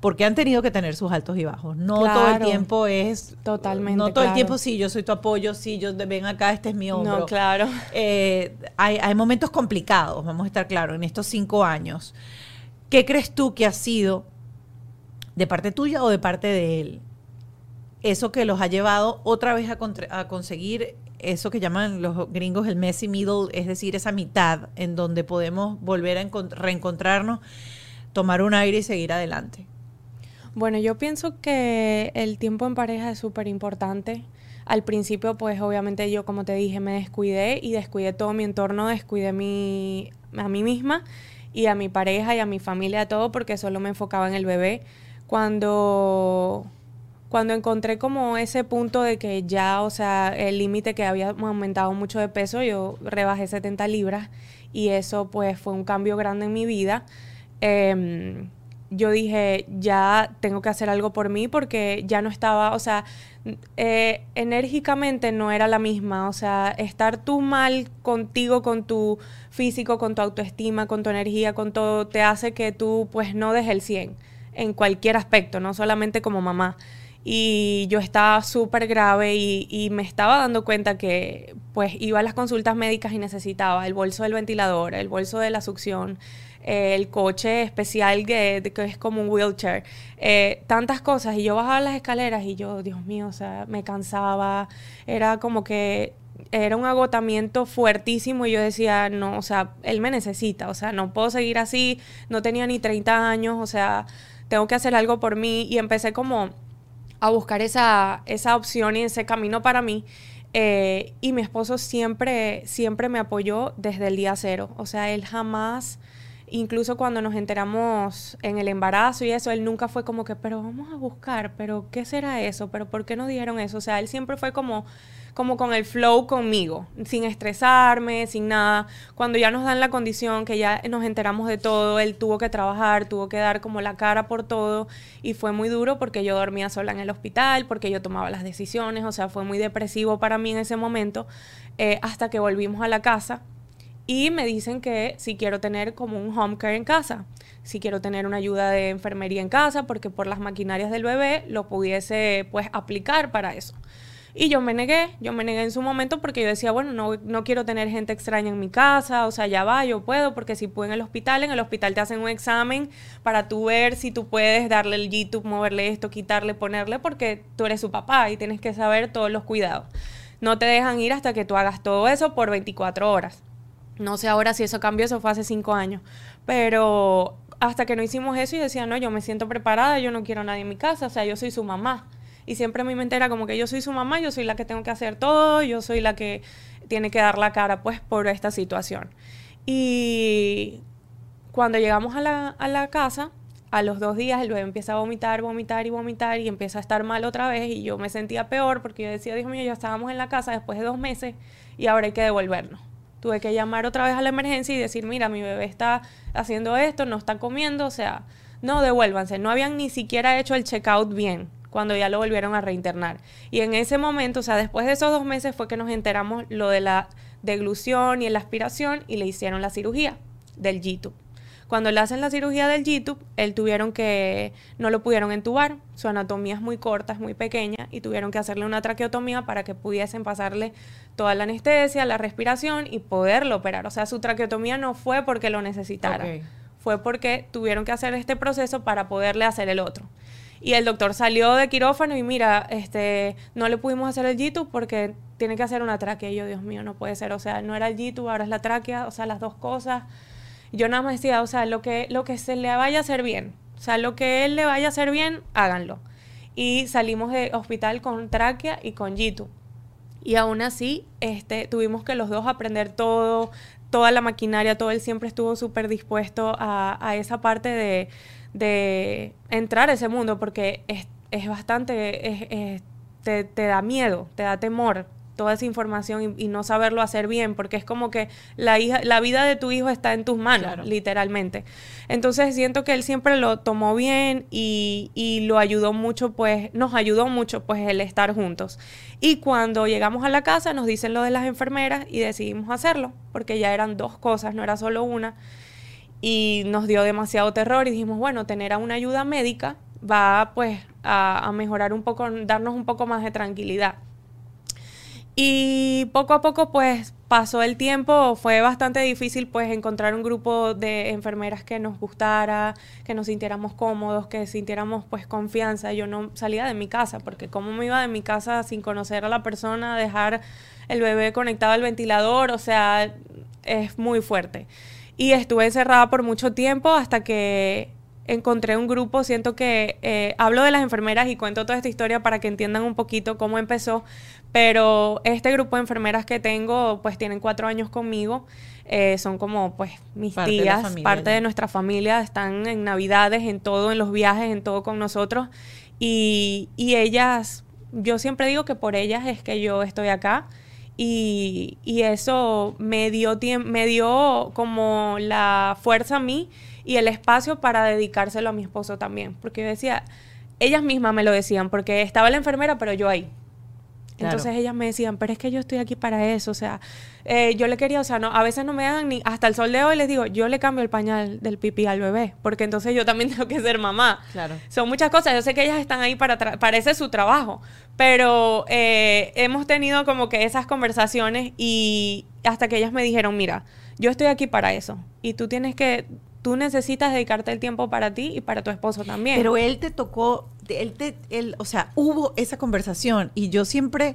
Porque han tenido que tener sus altos y bajos. No todo el tiempo es. Totalmente. No todo el tiempo, sí, yo soy tu apoyo, sí, yo ven acá, este es mi hombro. No, claro. Eh, hay, hay momentos complicados, vamos a estar claros, en estos cinco años. ¿Qué crees tú que ha sido de parte tuya o de parte de él? Eso que los ha llevado otra vez a, a conseguir eso que llaman los gringos el messy middle, es decir, esa mitad en donde podemos volver a reencontrarnos, tomar un aire y seguir adelante? Bueno, yo pienso que el tiempo en pareja es súper importante. Al principio, pues obviamente yo, como te dije, me descuidé y descuidé todo mi entorno, descuidé mi, a mí misma y a mi pareja y a mi familia, a todo, porque solo me enfocaba en el bebé. Cuando cuando encontré como ese punto de que ya, o sea, el límite que había aumentado mucho de peso, yo rebajé 70 libras y eso pues fue un cambio grande en mi vida. Em, yo dije, ya tengo que hacer algo por mí porque ya no estaba, o sea, eh, enérgicamente no era la misma, o sea, estar tú mal contigo, con tu físico, con tu autoestima, con tu energía, con todo, te hace que tú pues no des el 100 en cualquier aspecto, no solamente como mamá y yo estaba súper grave y, me estaba dando cuenta que pues iba a las consultas médicas y necesitaba el bolso del ventilador, el bolso de la succión, el coche especial que, que, es como un wheelchair, eh, tantas cosas. Y yo bajaba las escaleras y yo, Dios mío, o sea, me cansaba, era como que era un agotamiento fuertísimo y yo decía, no, o sea, él me necesita, o sea, no puedo seguir así, no tenía ni 30 años, o sea, tengo que hacer algo por mí y empecé como a buscar esa, esa opción y ese camino para mí. Eh, y mi esposo siempre, siempre me apoyó desde el día cero. O sea, él jamás incluso cuando nos enteramos en el embarazo y eso, él nunca fue como que, pero vamos a buscar, pero ¿qué será eso? ¿Pero por qué nos dijeron eso? O sea, él siempre fue como como con el flow conmigo, sin estresarme, sin nada. Cuando ya nos dan la condición, que ya nos enteramos de todo, él tuvo que trabajar, tuvo que dar como la cara por todo y fue muy duro porque yo dormía sola en el hospital, porque yo tomaba las decisiones, o sea, fue muy depresivo para mí en ese momento, eh, hasta que volvimos a la casa y me dicen que si quiero tener como un home care en casa, si quiero tener una ayuda de enfermería en casa, porque por las maquinarias del bebé lo pudiese pues aplicar para eso. Y yo me negué, yo me negué en su momento porque yo decía, bueno, no, no quiero tener gente extraña en mi casa, o sea, ya va, yo puedo, porque si puedo en el hospital, en el hospital te hacen un examen para tú ver si tú puedes darle el YouTube, moverle esto, quitarle, ponerle, porque tú eres su papá y tienes que saber todos los cuidados. No te dejan ir hasta que tú hagas todo eso por 24 horas. No sé ahora si eso cambió, eso fue hace 5 años, pero hasta que no hicimos eso y decía, no, yo me siento preparada, yo no quiero a nadie en mi casa, o sea, yo soy su mamá. Y siempre mi mente como que yo soy su mamá, yo soy la que tengo que hacer todo, yo soy la que tiene que dar la cara pues por esta situación. Y cuando llegamos a la, a la casa, a los dos días el bebé empieza a vomitar, vomitar y vomitar y empieza a estar mal otra vez y yo me sentía peor porque yo decía, Dios mío, ya estábamos en la casa después de dos meses y ahora hay que devolvernos. Tuve que llamar otra vez a la emergencia y decir, mira, mi bebé está haciendo esto, no está comiendo, o sea, no devuélvanse. No habían ni siquiera hecho el checkout bien cuando ya lo volvieron a reinternar. Y en ese momento, o sea, después de esos dos meses fue que nos enteramos lo de la deglución y la aspiración y le hicieron la cirugía del G-tube. Cuando le hacen la cirugía del G-tube, él tuvieron que, no lo pudieron entubar, su anatomía es muy corta, es muy pequeña, y tuvieron que hacerle una traqueotomía para que pudiesen pasarle toda la anestesia, la respiración y poderlo operar. O sea, su traqueotomía no fue porque lo necesitara, fue porque tuvieron que hacer este proceso para poderle hacer el otro. Y el doctor salió de quirófano y mira, este, no le pudimos hacer el G-tube porque tiene que hacer una tráquea. Y yo, Dios mío, no puede ser. O sea, no era el G-tube, ahora es la tráquea, o sea, las dos cosas. Yo nada más decía, o sea, lo que, lo que se le vaya a hacer bien. O sea, lo que él le vaya a hacer bien, háganlo. Y salimos de hospital con tráquea y con G-tube. Y aún así, este, tuvimos que los dos aprender todo, toda la maquinaria, todo él siempre estuvo súper dispuesto a, esa parte de de entrar a ese mundo porque es, bastante, te, te, da miedo, te da temor toda esa información y, no saberlo hacer bien, porque es como que la, hija, la vida de tu hijo está en tus manos, literalmente. Entonces siento que él siempre lo tomó bien y, y, lo ayudó mucho, pues, nos ayudó mucho, pues, el estar juntos. Y cuando llegamos a la casa nos dicen lo de las enfermeras y decidimos hacerlo, porque ya eran dos cosas, no era solo una y nos dio demasiado terror y dijimos, bueno, tener a una ayuda médica va pues a, mejorar un poco, darnos un poco más de tranquilidad. Y poco a poco pues pasó el tiempo, fue bastante difícil pues encontrar un grupo de enfermeras que nos gustara, que nos sintiéramos cómodos, que sintiéramos pues confianza. Yo no salía de mi casa porque como me iba de mi casa sin conocer a la persona, dejar el bebé conectado al ventilador, o sea, es muy fuerte. Y estuve encerrada por mucho tiempo hasta que encontré un grupo, siento que eh, hablo de las enfermeras y cuento toda esta historia para que entiendan un poquito cómo empezó, pero este grupo de enfermeras que tengo pues tienen cuatro años conmigo, eh, son como pues mis tías, parte de nuestra familia, están en navidades, en todo, en los viajes, en todo con nosotros y, y ellas, yo siempre digo que por ellas es que yo estoy acá y, eso me dio, me dio como la fuerza a mí y el espacio para dedicárselo a mi esposo también. Porque yo decía, ellas mismas me lo decían, porque estaba la enfermera, pero yo ahí. Entonces ellas me decían, pero es que yo estoy aquí para eso, o sea, eh, yo le quería, o sea, no, a veces no me dan ni hasta el sol de hoy les digo, yo le cambio el pañal del pipí al bebé, porque entonces yo también tengo que ser mamá. Claro. Son muchas cosas, yo sé que ellas están ahí para, para ese su trabajo, pero eh, hemos tenido como que esas conversaciones y hasta que ellas me dijeron, mira, yo estoy aquí para eso y tú tienes que tú necesitas dedicarte el tiempo para ti y para tu esposo también. Pero él te tocó, él te, él, o sea, hubo esa conversación y yo siempre,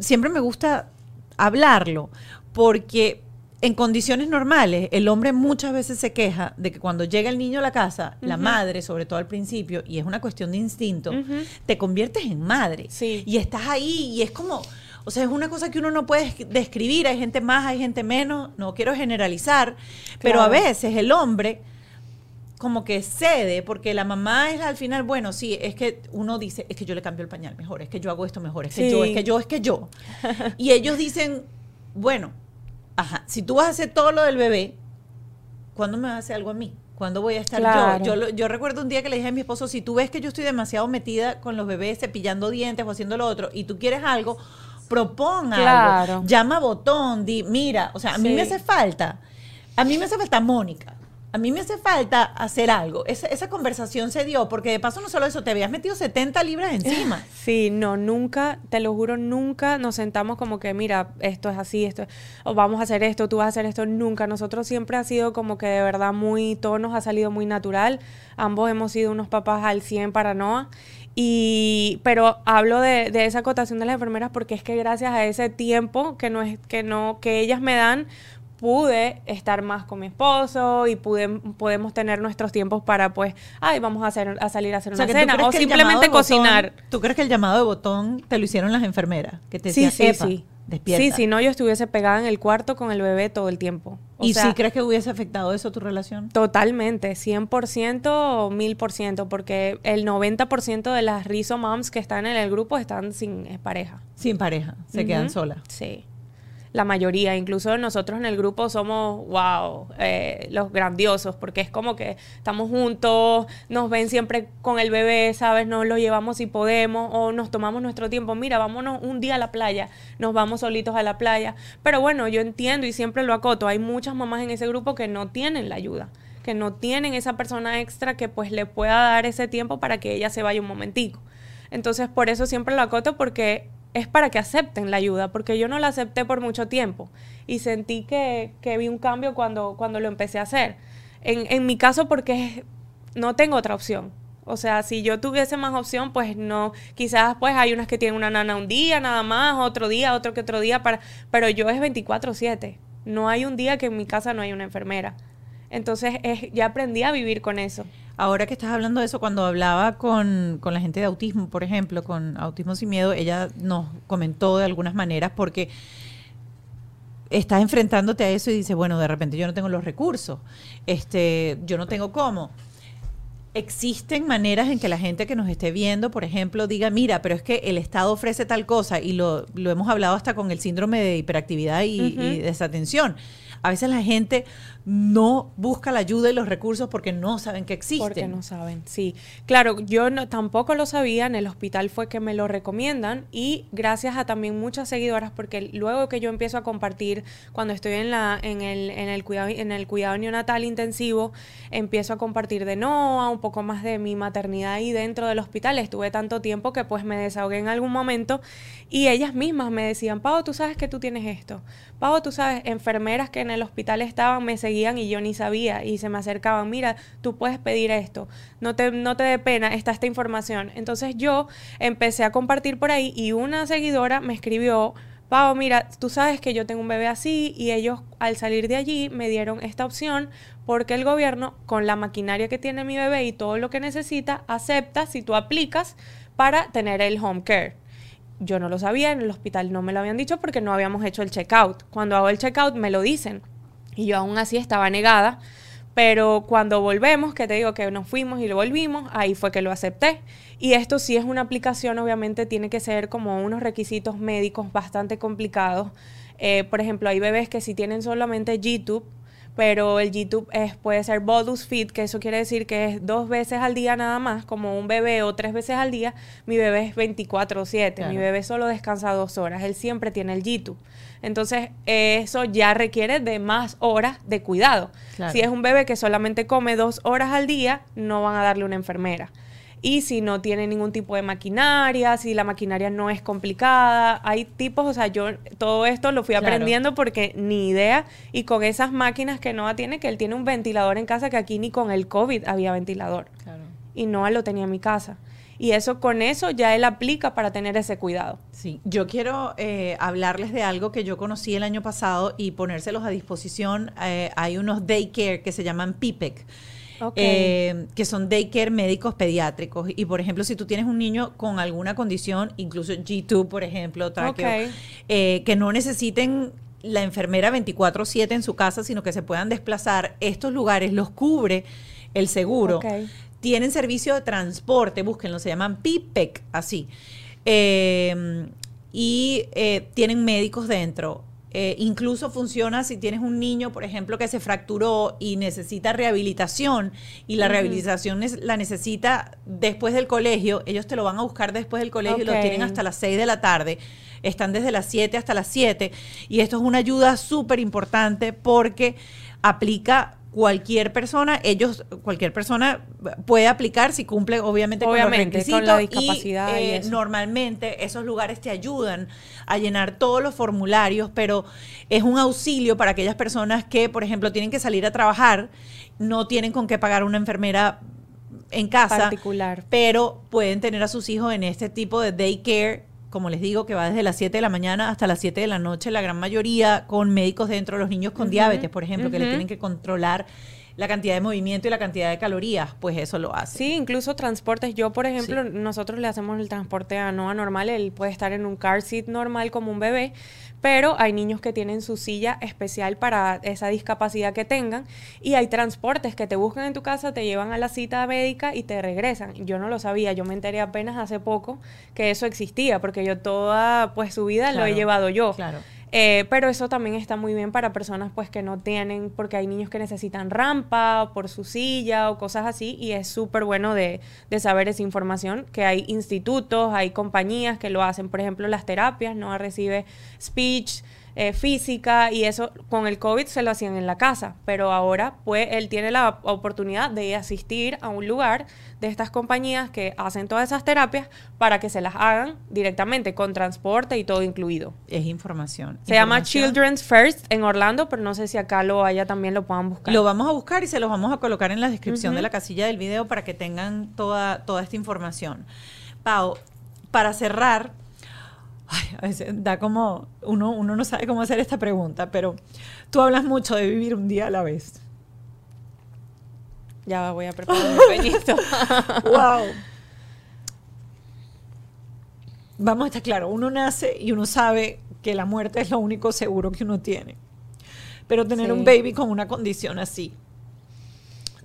siempre me gusta hablarlo porque en condiciones normales, el hombre muchas veces se queja de que cuando llega el niño a la casa, la madre, sobre todo al principio, y es una cuestión de instinto, te conviertes en madre. Y estás ahí y es como, O sea, es una cosa que uno no puede describir. Hay gente más, hay gente menos. No quiero generalizar, pero a veces el hombre como que cede, porque la mamá es al final, bueno, sí, es que uno dice, es que yo le cambio el pañal mejor, es que yo hago esto mejor, es que yo, es que yo, es que yo. y ellos dicen, bueno, ajá, si tú vas a hacer todo lo del bebé, ¿cuándo me vas a hacer algo a mí? ¿Cuándo voy a estar yo? yo? Yo recuerdo un día que le dije a mi esposo, si tú ves que yo estoy demasiado metida con los bebés, cepillando dientes o haciendo lo otro, y tú quieres algo, propon algo. Llama botón, di, mira, o sea, a mí me hace falta, a mí me hace falta Mónica a mí me hace falta hacer algo. Esa, conversación se dio porque de paso no solo eso, te habías metido 70 libras encima. Sí, no, nunca, te lo juro, nunca nos sentamos como que, mira, esto es así, esto, o vamos a hacer esto, tú vas a hacer esto, nunca. Nosotros siempre ha sido como que de verdad muy, todo nos ha salido muy natural. Ambos hemos sido unos papás al 100 para Noah. Y, pero hablo de, de, esa acotación de las enfermeras porque es que gracias a ese tiempo que no es, que no, que ellas me dan, pude estar más con mi esposo y pude, podemos tener nuestros tiempos para, pues, ay, vamos a, hacer, a salir a hacer una cena o simplemente cocinar. ¿Tú crees que el llamado de botón te lo hicieron las enfermeras? Que te decían, sí, sí, sí. Despierta. Sí, si no, yo estuviese pegada en el cuarto con el bebé todo el tiempo. ¿Y si crees que hubiese afectado eso tu relación? Totalmente, 100% o 1000%, porque el 90% de las Rizo Moms que están en el grupo están sin pareja. Sin pareja, se quedan solas. Sí la mayoría. Incluso nosotros en el grupo somos, wow, eh, los grandiosos, porque es como que estamos juntos, nos ven siempre con el bebé, ¿sabes? Nos lo llevamos si podemos o nos tomamos nuestro tiempo. Mira, vámonos un día a la playa, nos vamos solitos a la playa. Pero bueno, yo entiendo y siempre lo acoto, hay muchas mamás en ese grupo que no tienen la ayuda que no tienen esa persona extra que pues le pueda dar ese tiempo para que ella se vaya un momentico. Entonces, por eso siempre lo acoto porque es para que acepten la ayuda, porque yo no la acepté por mucho tiempo y sentí que, que vi un cambio cuando, cuando lo empecé a hacer. En, en mi caso, porque no tengo otra opción. O sea, si yo tuviese más opción, pues no, quizás pues hay unas que tienen una nana un día nada más, otro día, otro que otro día, para, pero yo es 24/7. No hay un día que en mi casa no hay una enfermera. Entonces es, ya aprendí a vivir con eso. Ahora que estás hablando de eso, cuando hablaba con, la gente de autismo, por ejemplo, con Autismo Sin Miedo, ella nos comentó de algunas maneras porque estás enfrentándote a eso y dices, bueno, de repente yo no tengo los recursos, este, yo no tengo cómo. Existen maneras en que la gente que nos esté viendo, por ejemplo, diga, mira, pero es que el Estado ofrece tal cosa, y lo, lo hemos hablado hasta con el síndrome de hiperactividad y, y desatención. A veces la gente no busca la ayuda y los recursos porque no saben que existen. Porque no saben, sí. Claro, yo no, tampoco lo sabía, en el hospital fue que me lo recomiendan y gracias a también muchas seguidoras porque luego que yo empiezo a compartir cuando estoy en la en el, en el cuidado en el cuidado neonatal intensivo, empiezo a compartir de Noah, un poco más de mi maternidad ahí dentro del hospital. Estuve tanto tiempo que pues me desahogué en algún momento y ellas mismas me decían, "Pau, tú sabes que tú tienes esto." Pau, tú sabes, enfermeras que en el hospital estaban me seguían y yo ni sabía y se me acercaban, mira, tú puedes pedir esto, no te, no te dé pena, está esta información. Entonces yo empecé a compartir por ahí y una seguidora me escribió, Pau, mira, tú sabes que yo tengo un bebé así y ellos al salir de allí me dieron esta opción porque el gobierno, con la maquinaria que tiene mi bebé y todo lo que necesita, acepta si tú aplicas para tener el home care yo no lo sabía, en el hospital no me lo habían dicho porque no habíamos hecho el checkout. Cuando hago el checkout me lo dicen y yo aún así estaba negada, pero cuando volvemos, que te digo que nos fuimos y lo volvimos, ahí fue que lo acepté. Y esto sí es una aplicación, obviamente tiene que ser como unos requisitos médicos bastante complicados. Eh, por ejemplo, hay bebés que si tienen solamente YouTube, pero el YouTube es, puede ser Bodus Fit, que eso quiere decir que es dos veces al día nada más, como un bebé o tres veces al día. Mi bebé es 24/7, mi bebé solo descansa dos horas, él siempre tiene el YouTube. Entonces, eso ya requiere de más horas de cuidado. Si es un bebé que solamente come dos horas al día, no van a darle una enfermera y si no tiene ningún tipo de maquinaria, si la maquinaria no es complicada, hay tipos, o sea, yo todo esto lo fui aprendiendo porque ni idea y con esas máquinas que Noah tiene, que él tiene un ventilador en casa que aquí ni con el COVID había ventilador y Noah lo tenía en mi casa. Y eso con eso ya él aplica para tener ese cuidado. Sí, yo quiero eh, hablarles de algo que yo conocí el año pasado y ponérselos a disposición. Eh, hay unos daycare que se llaman PIPEC eh, que son daycare médicos pediátricos. Y por ejemplo, si tú tienes un niño con alguna condición, incluso G2, por ejemplo, eh, que no necesiten la enfermera 24/7 en su casa, sino que se puedan desplazar, estos lugares los cubre el seguro. Tienen servicio de transporte, búsquenlo, se llaman PIPEC, así. Eh, y tienen médicos dentro. Eh, incluso funciona si tienes un niño, por ejemplo, que se fracturó y necesita rehabilitación y la rehabilitación la necesita después del colegio, ellos te lo van a buscar después del colegio y lo tienen hasta las 6 de la tarde. Están desde las 7 hasta las 7 y esto es una ayuda súper importante porque aplica cualquier persona, ellos, cualquier persona puede aplicar si cumple obviamente, con los requisitos. la discapacidad y, eh, normalmente esos lugares te ayudan a llenar todos los formularios, pero es un auxilio para aquellas personas que, por ejemplo, tienen que salir a trabajar, no tienen con qué pagar una enfermera en casa, particular. pero pueden tener a sus hijos en este tipo de daycare como les digo, que va desde las 7 de la mañana hasta las 7 de la noche, la gran mayoría con médicos dentro, los niños con diabetes, por ejemplo, que le tienen que controlar la cantidad de movimiento y la cantidad de calorías, pues eso lo hace. Sí, incluso transportes. Yo, por ejemplo, nosotros le hacemos el transporte a Noah normal, él puede estar en un car seat normal como un bebé, pero hay niños que tienen su silla especial para esa discapacidad que tengan y hay transportes que te buscan en tu casa, te llevan a la cita médica y te regresan. Yo no lo sabía, yo me enteré apenas hace poco que eso existía, porque yo toda pues su vida lo he llevado yo. Claro. Eh, pero eso también está muy bien para personas pues que no tienen, porque hay niños que necesitan rampa por su silla o cosas así y es súper bueno de, de, saber esa información, que hay institutos, hay compañías que lo hacen, por ejemplo las terapias, no recibe speech, eh, física y eso con el COVID se lo hacían en la casa, pero ahora pues él tiene la oportunidad de asistir a un lugar de estas compañías que hacen todas esas terapias para que se las hagan directamente con transporte y todo incluido. Es información. Se llama Children's First en Orlando, pero no sé si acá lo haya también lo puedan buscar. Lo vamos a buscar y se los vamos a colocar en la descripción de la casilla del video para que tengan toda, toda esta información. Pau, para cerrar, a veces da como, uno, uno no sabe cómo hacer esta pregunta, pero tú hablas mucho de vivir un día a la vez. Ya voy a preparar mi peñito. wow. Vamos a estar claro, uno nace y uno sabe que la muerte es lo único seguro que uno tiene. Pero tener un baby con una condición así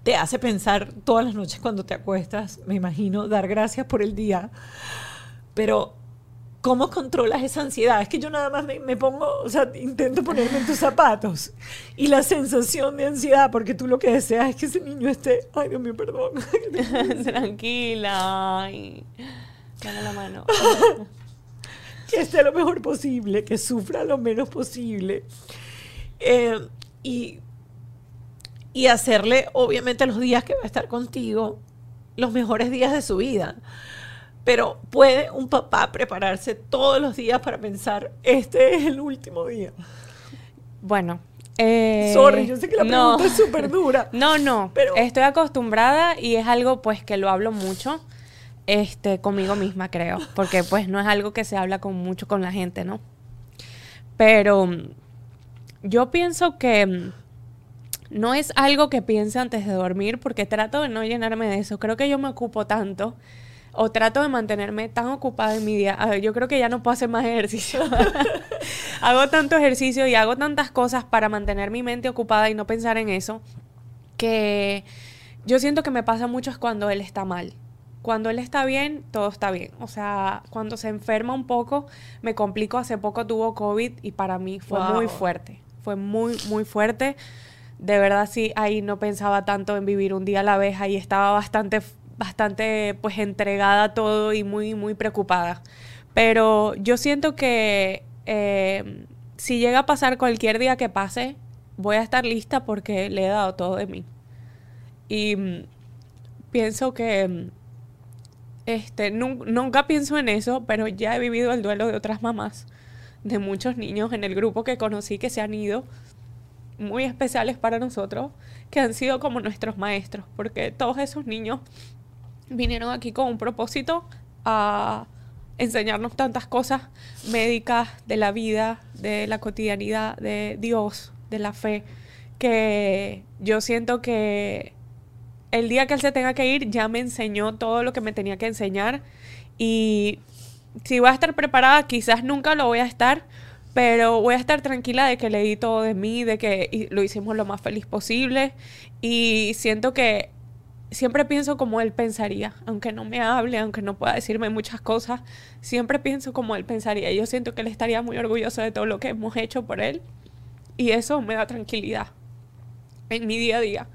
te hace pensar todas las noches cuando te acuestas, me imagino, dar gracias por el día. Pero ¿Cómo controlas esa ansiedad? Es que yo nada más me, pongo, o sea, intento ponerme en tus zapatos y la sensación de ansiedad, porque tú lo que deseas es que ese niño esté, ay Dios mío, perdón. Tranquila, ay, dame la mano. que esté lo mejor posible, que sufra lo menos posible. Eh, y, y hacerle, obviamente, los días que va a estar contigo, los mejores días de su vida. Pero puede un papá prepararse todos los días para pensar, este es el último día. Bueno. Eh, Sorry, yo sé que la pregunta es súper dura. No, no. Pero estoy acostumbrada y es algo pues que lo hablo mucho este, conmigo misma, creo. Porque pues no es algo que se habla con mucho con la gente, ¿no? Pero yo pienso que mm, no es algo que piense antes de dormir porque trato de no llenarme de eso. Creo que yo me ocupo tanto o trato de mantenerme tan ocupada en mi día. yo creo que ya no puedo hacer más ejercicio. hago tanto ejercicio y hago tantas cosas para mantener mi mente ocupada y no pensar en eso, que yo siento que me pasa mucho es cuando él está mal. Cuando él está bien, todo está bien. O sea, cuando se enferma un poco, me complico. Hace poco tuvo COVID y para mí fue muy fuerte. Fue muy, muy fuerte. De verdad, sí, ahí no pensaba tanto en vivir un día a la vez. Ahí estaba bastante bastante pues entregada a todo y muy, muy preocupada. Pero yo siento que eh, si llega a pasar cualquier día que pase, voy a estar lista porque le he dado todo de mí. Y mm, pienso que mm, este, nunca pienso en eso, pero ya he vivido el duelo de otras mamás, de muchos niños en el grupo que conocí que se han ido, muy especiales para nosotros, que han sido como nuestros maestros, porque todos esos niños vinieron aquí con un propósito a enseñarnos tantas cosas médicas de la vida, de la cotidianidad, de Dios, de la fe, que yo siento que el día que él se tenga que ir ya me enseñó todo lo que me tenía que enseñar. Y si voy a estar preparada, quizás nunca lo voy a estar, pero voy a estar tranquila de que le di todo de mí, de que lo hicimos lo más feliz posible. Y siento que siempre pienso como él pensaría, aunque no me hable, aunque no pueda decirme muchas cosas, siempre pienso como él pensaría. Yo siento que él estaría muy orgulloso de todo lo que hemos hecho por él y eso me da tranquilidad en mi día a día.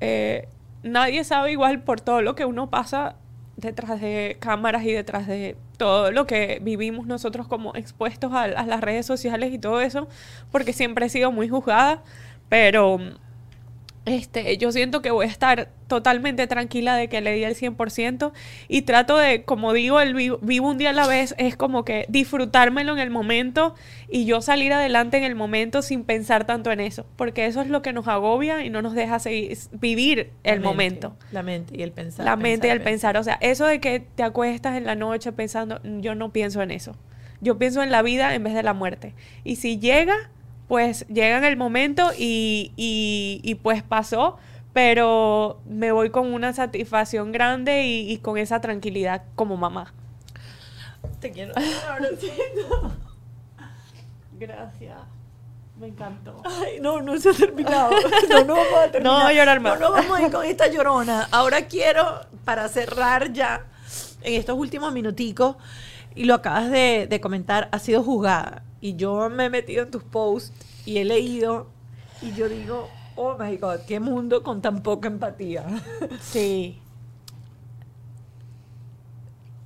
Eh, nadie sabe igual por todo lo que uno pasa detrás de cámaras y detrás de todo lo que vivimos nosotros como expuestos a, a las redes sociales y todo eso, porque siempre he sido muy juzgada, pero este, yo siento que voy a estar totalmente tranquila de que le di el 100% y trato de, como digo, el vivo, un día a la vez, es como que disfrutármelo en el momento y yo salir adelante en el momento sin pensar tanto en eso, porque eso es lo que nos agobia y no nos deja seguir, vivir el momento. La mente y el pensar. La mente y el pensar, o sea, eso de que te acuestas en la noche pensando, yo no pienso en eso. Yo pienso en la vida en vez de la muerte. Y si llega, pues llega en el momento y, y, pues pasó, pero me voy con una satisfacción grande y, con esa tranquilidad como mamá. Te quiero Gracias. Me encantó. Ay, no, no se ha terminado. No, no vamos a terminar. No, llorar más. No, no vamos a ir con esta llorona. Ahora quiero, para cerrar ya, en estos últimos minuticos, y lo acabas de, de comentar, ha sido juzgada y yo me he metido en tus posts y he leído y yo digo, oh my God, qué mundo con tan poca empatía. Sí.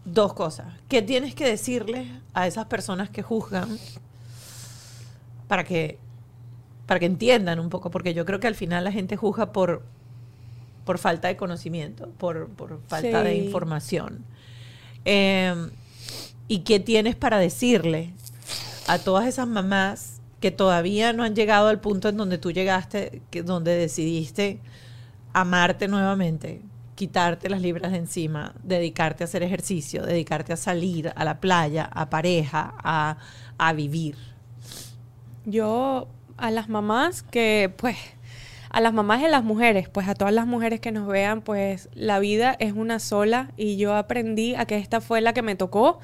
Dos cosas. ¿Qué tienes que decirle a esas personas que juzgan para que, para que entiendan un poco? Porque yo creo que al final la gente juzga por, por falta de conocimiento, por, por falta de información. Em, ¿Y qué tienes para decirle a todas esas mamás que todavía no han llegado al punto en donde tú llegaste, que, donde decidiste amarte nuevamente, quitarte las libras de encima, dedicarte a hacer ejercicio, dedicarte a salir a la playa, a pareja, a, a vivir? Yo a las mamás que pues a las mamás y a las mujeres, pues a todas las mujeres que nos vean, pues la vida es una sola y yo aprendí a que esta fue la que me tocó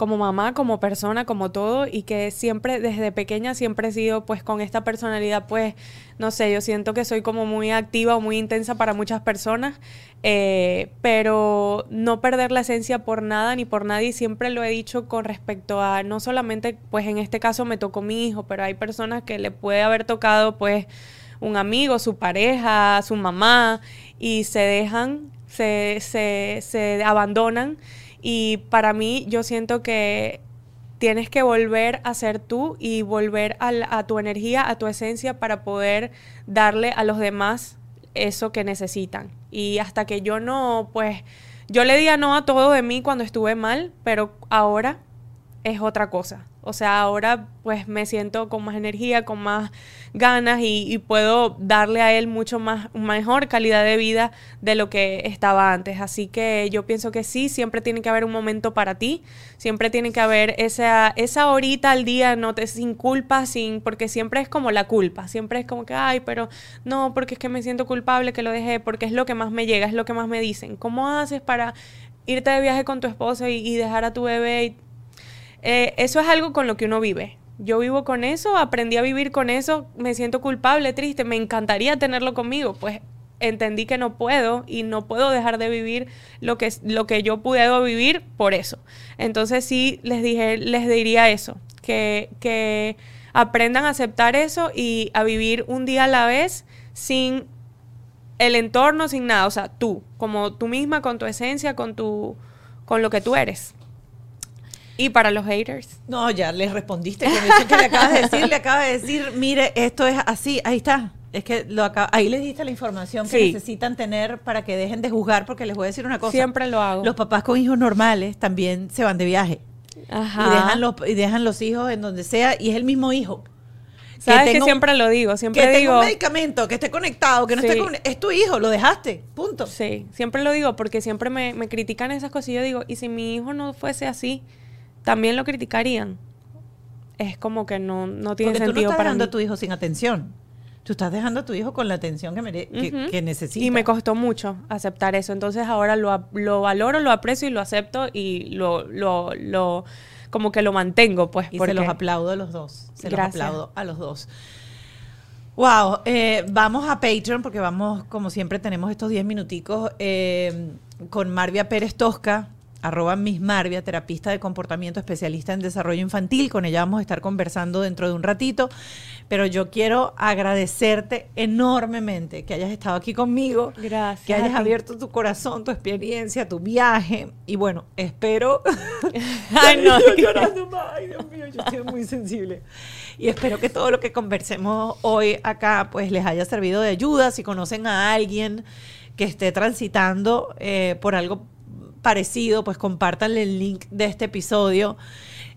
como mamá, como persona, como todo, y que siempre, desde pequeña, siempre he sido pues con esta personalidad, pues, no sé, yo siento que soy como muy activa o muy intensa para muchas personas, eh, pero no perder la esencia por nada ni por nadie, siempre lo he dicho con respecto a, no solamente, pues en este caso me tocó mi hijo, pero hay personas que le puede haber tocado, pues, un amigo, su pareja, su mamá, y se dejan, se, se, se abandonan y para mí yo siento que tienes que volver a ser tú y volver a, tu energía, a tu esencia para poder darle a los demás eso que necesitan. Y hasta que yo no, pues, yo le di a no a todo de mí cuando estuve mal, pero ahora es otra cosa. O sea, ahora pues me siento con más energía, con más ganas y, puedo darle a él mucho más, mejor calidad de vida de lo que estaba antes. Así que yo pienso que sí, siempre tiene que haber un momento para ti, siempre tiene que haber esa, esa horita al día, no te, sin culpa, sin, porque siempre es como la culpa, siempre es como que, ay, pero no, porque es que me siento culpable que lo dejé, porque es lo que más me llega, es lo que más me dicen. ¿Cómo haces para irte de viaje con tu esposo y, y dejar a tu bebé? Y, eh, eso es algo con lo que uno vive. Yo vivo con eso, aprendí a vivir con eso, me siento culpable, triste, me encantaría tenerlo conmigo, pues entendí que no puedo y no puedo dejar de vivir lo que, lo que yo puedo vivir por eso. Entonces sí les dije, les diría eso, que, que aprendan a aceptar eso y a vivir un día a la vez sin el entorno, sin nada, o sea, tú, como tú misma, con tu esencia, con tu, con lo que tú eres. ¿Y para los haters? No, ya les respondiste que, que le acabas de decir, le acabas de decir, mire, esto es así, ahí está. Es que lo acaba, ahí les diste la información que necesitan tener para que dejen de juzgar, porque les voy a decir una cosa. Siempre lo hago. Los papás con hijos normales también se van de viaje. Ajá. Y dejan los, y dejan los hijos en donde sea, y es el mismo hijo. Sabes que, siempre lo digo, siempre que digo. un medicamento, que esté conectado, que no esté Es tu hijo, lo dejaste, punto. Sí, siempre lo digo porque siempre me, me critican esas cosas y yo digo, ¿y si mi hijo no fuese así? También lo criticarían. Es como que no, no tiene sentido tú no estás dando a tu hijo sin atención. Tú estás dejando a tu hijo con la atención que, mere- que, Ujú. que necesita. Y me costó mucho aceptar eso. Entonces ahora lo, lo valoro, lo aprecio y lo acepto y lo, lo, lo como que lo mantengo, pues. Y porque se los aplaudo a los dos. Se Gracias. los aplaudo a los dos. Wow, eh, vamos a Patreon porque vamos, como siempre, tenemos estos 10 minuticos eh, con Marvia Pérez Tosca, arroba Miss Marvia, terapista de comportamiento, especialista en desarrollo infantil. Con ella vamos a estar conversando dentro de un ratito. Pero yo quiero agradecerte enormemente que hayas estado aquí conmigo. Gracias Que hayas abierto tu corazón, tu experiencia, tu viaje. Y bueno, espero Ay, no. yo llorando más. Ay, Dios mío, yo estoy muy sensible. Y espero que todo lo que conversemos hoy acá pues les haya servido de ayuda. Si conocen a alguien que esté transitando eh, por algo parecido, pues compártanle el link de este episodio.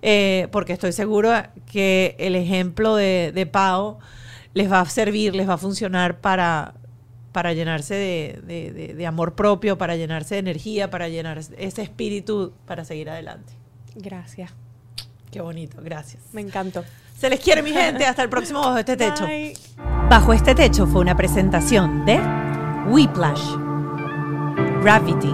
eh, porque estoy segura que el ejemplo de, de Pau les va a servir, les va a funcionar para, para llenarse de, de- de- de amor propio, para llenarse de energía, para llenar ese espíritu para seguir adelante. Gracias. Qué bonito, gracias. Me encantó. Se les quiere, mi gente. Hasta el próximo Bajo este Techo. Bye. Bajo este Techo fue una presentación de Whiplash, Gravity,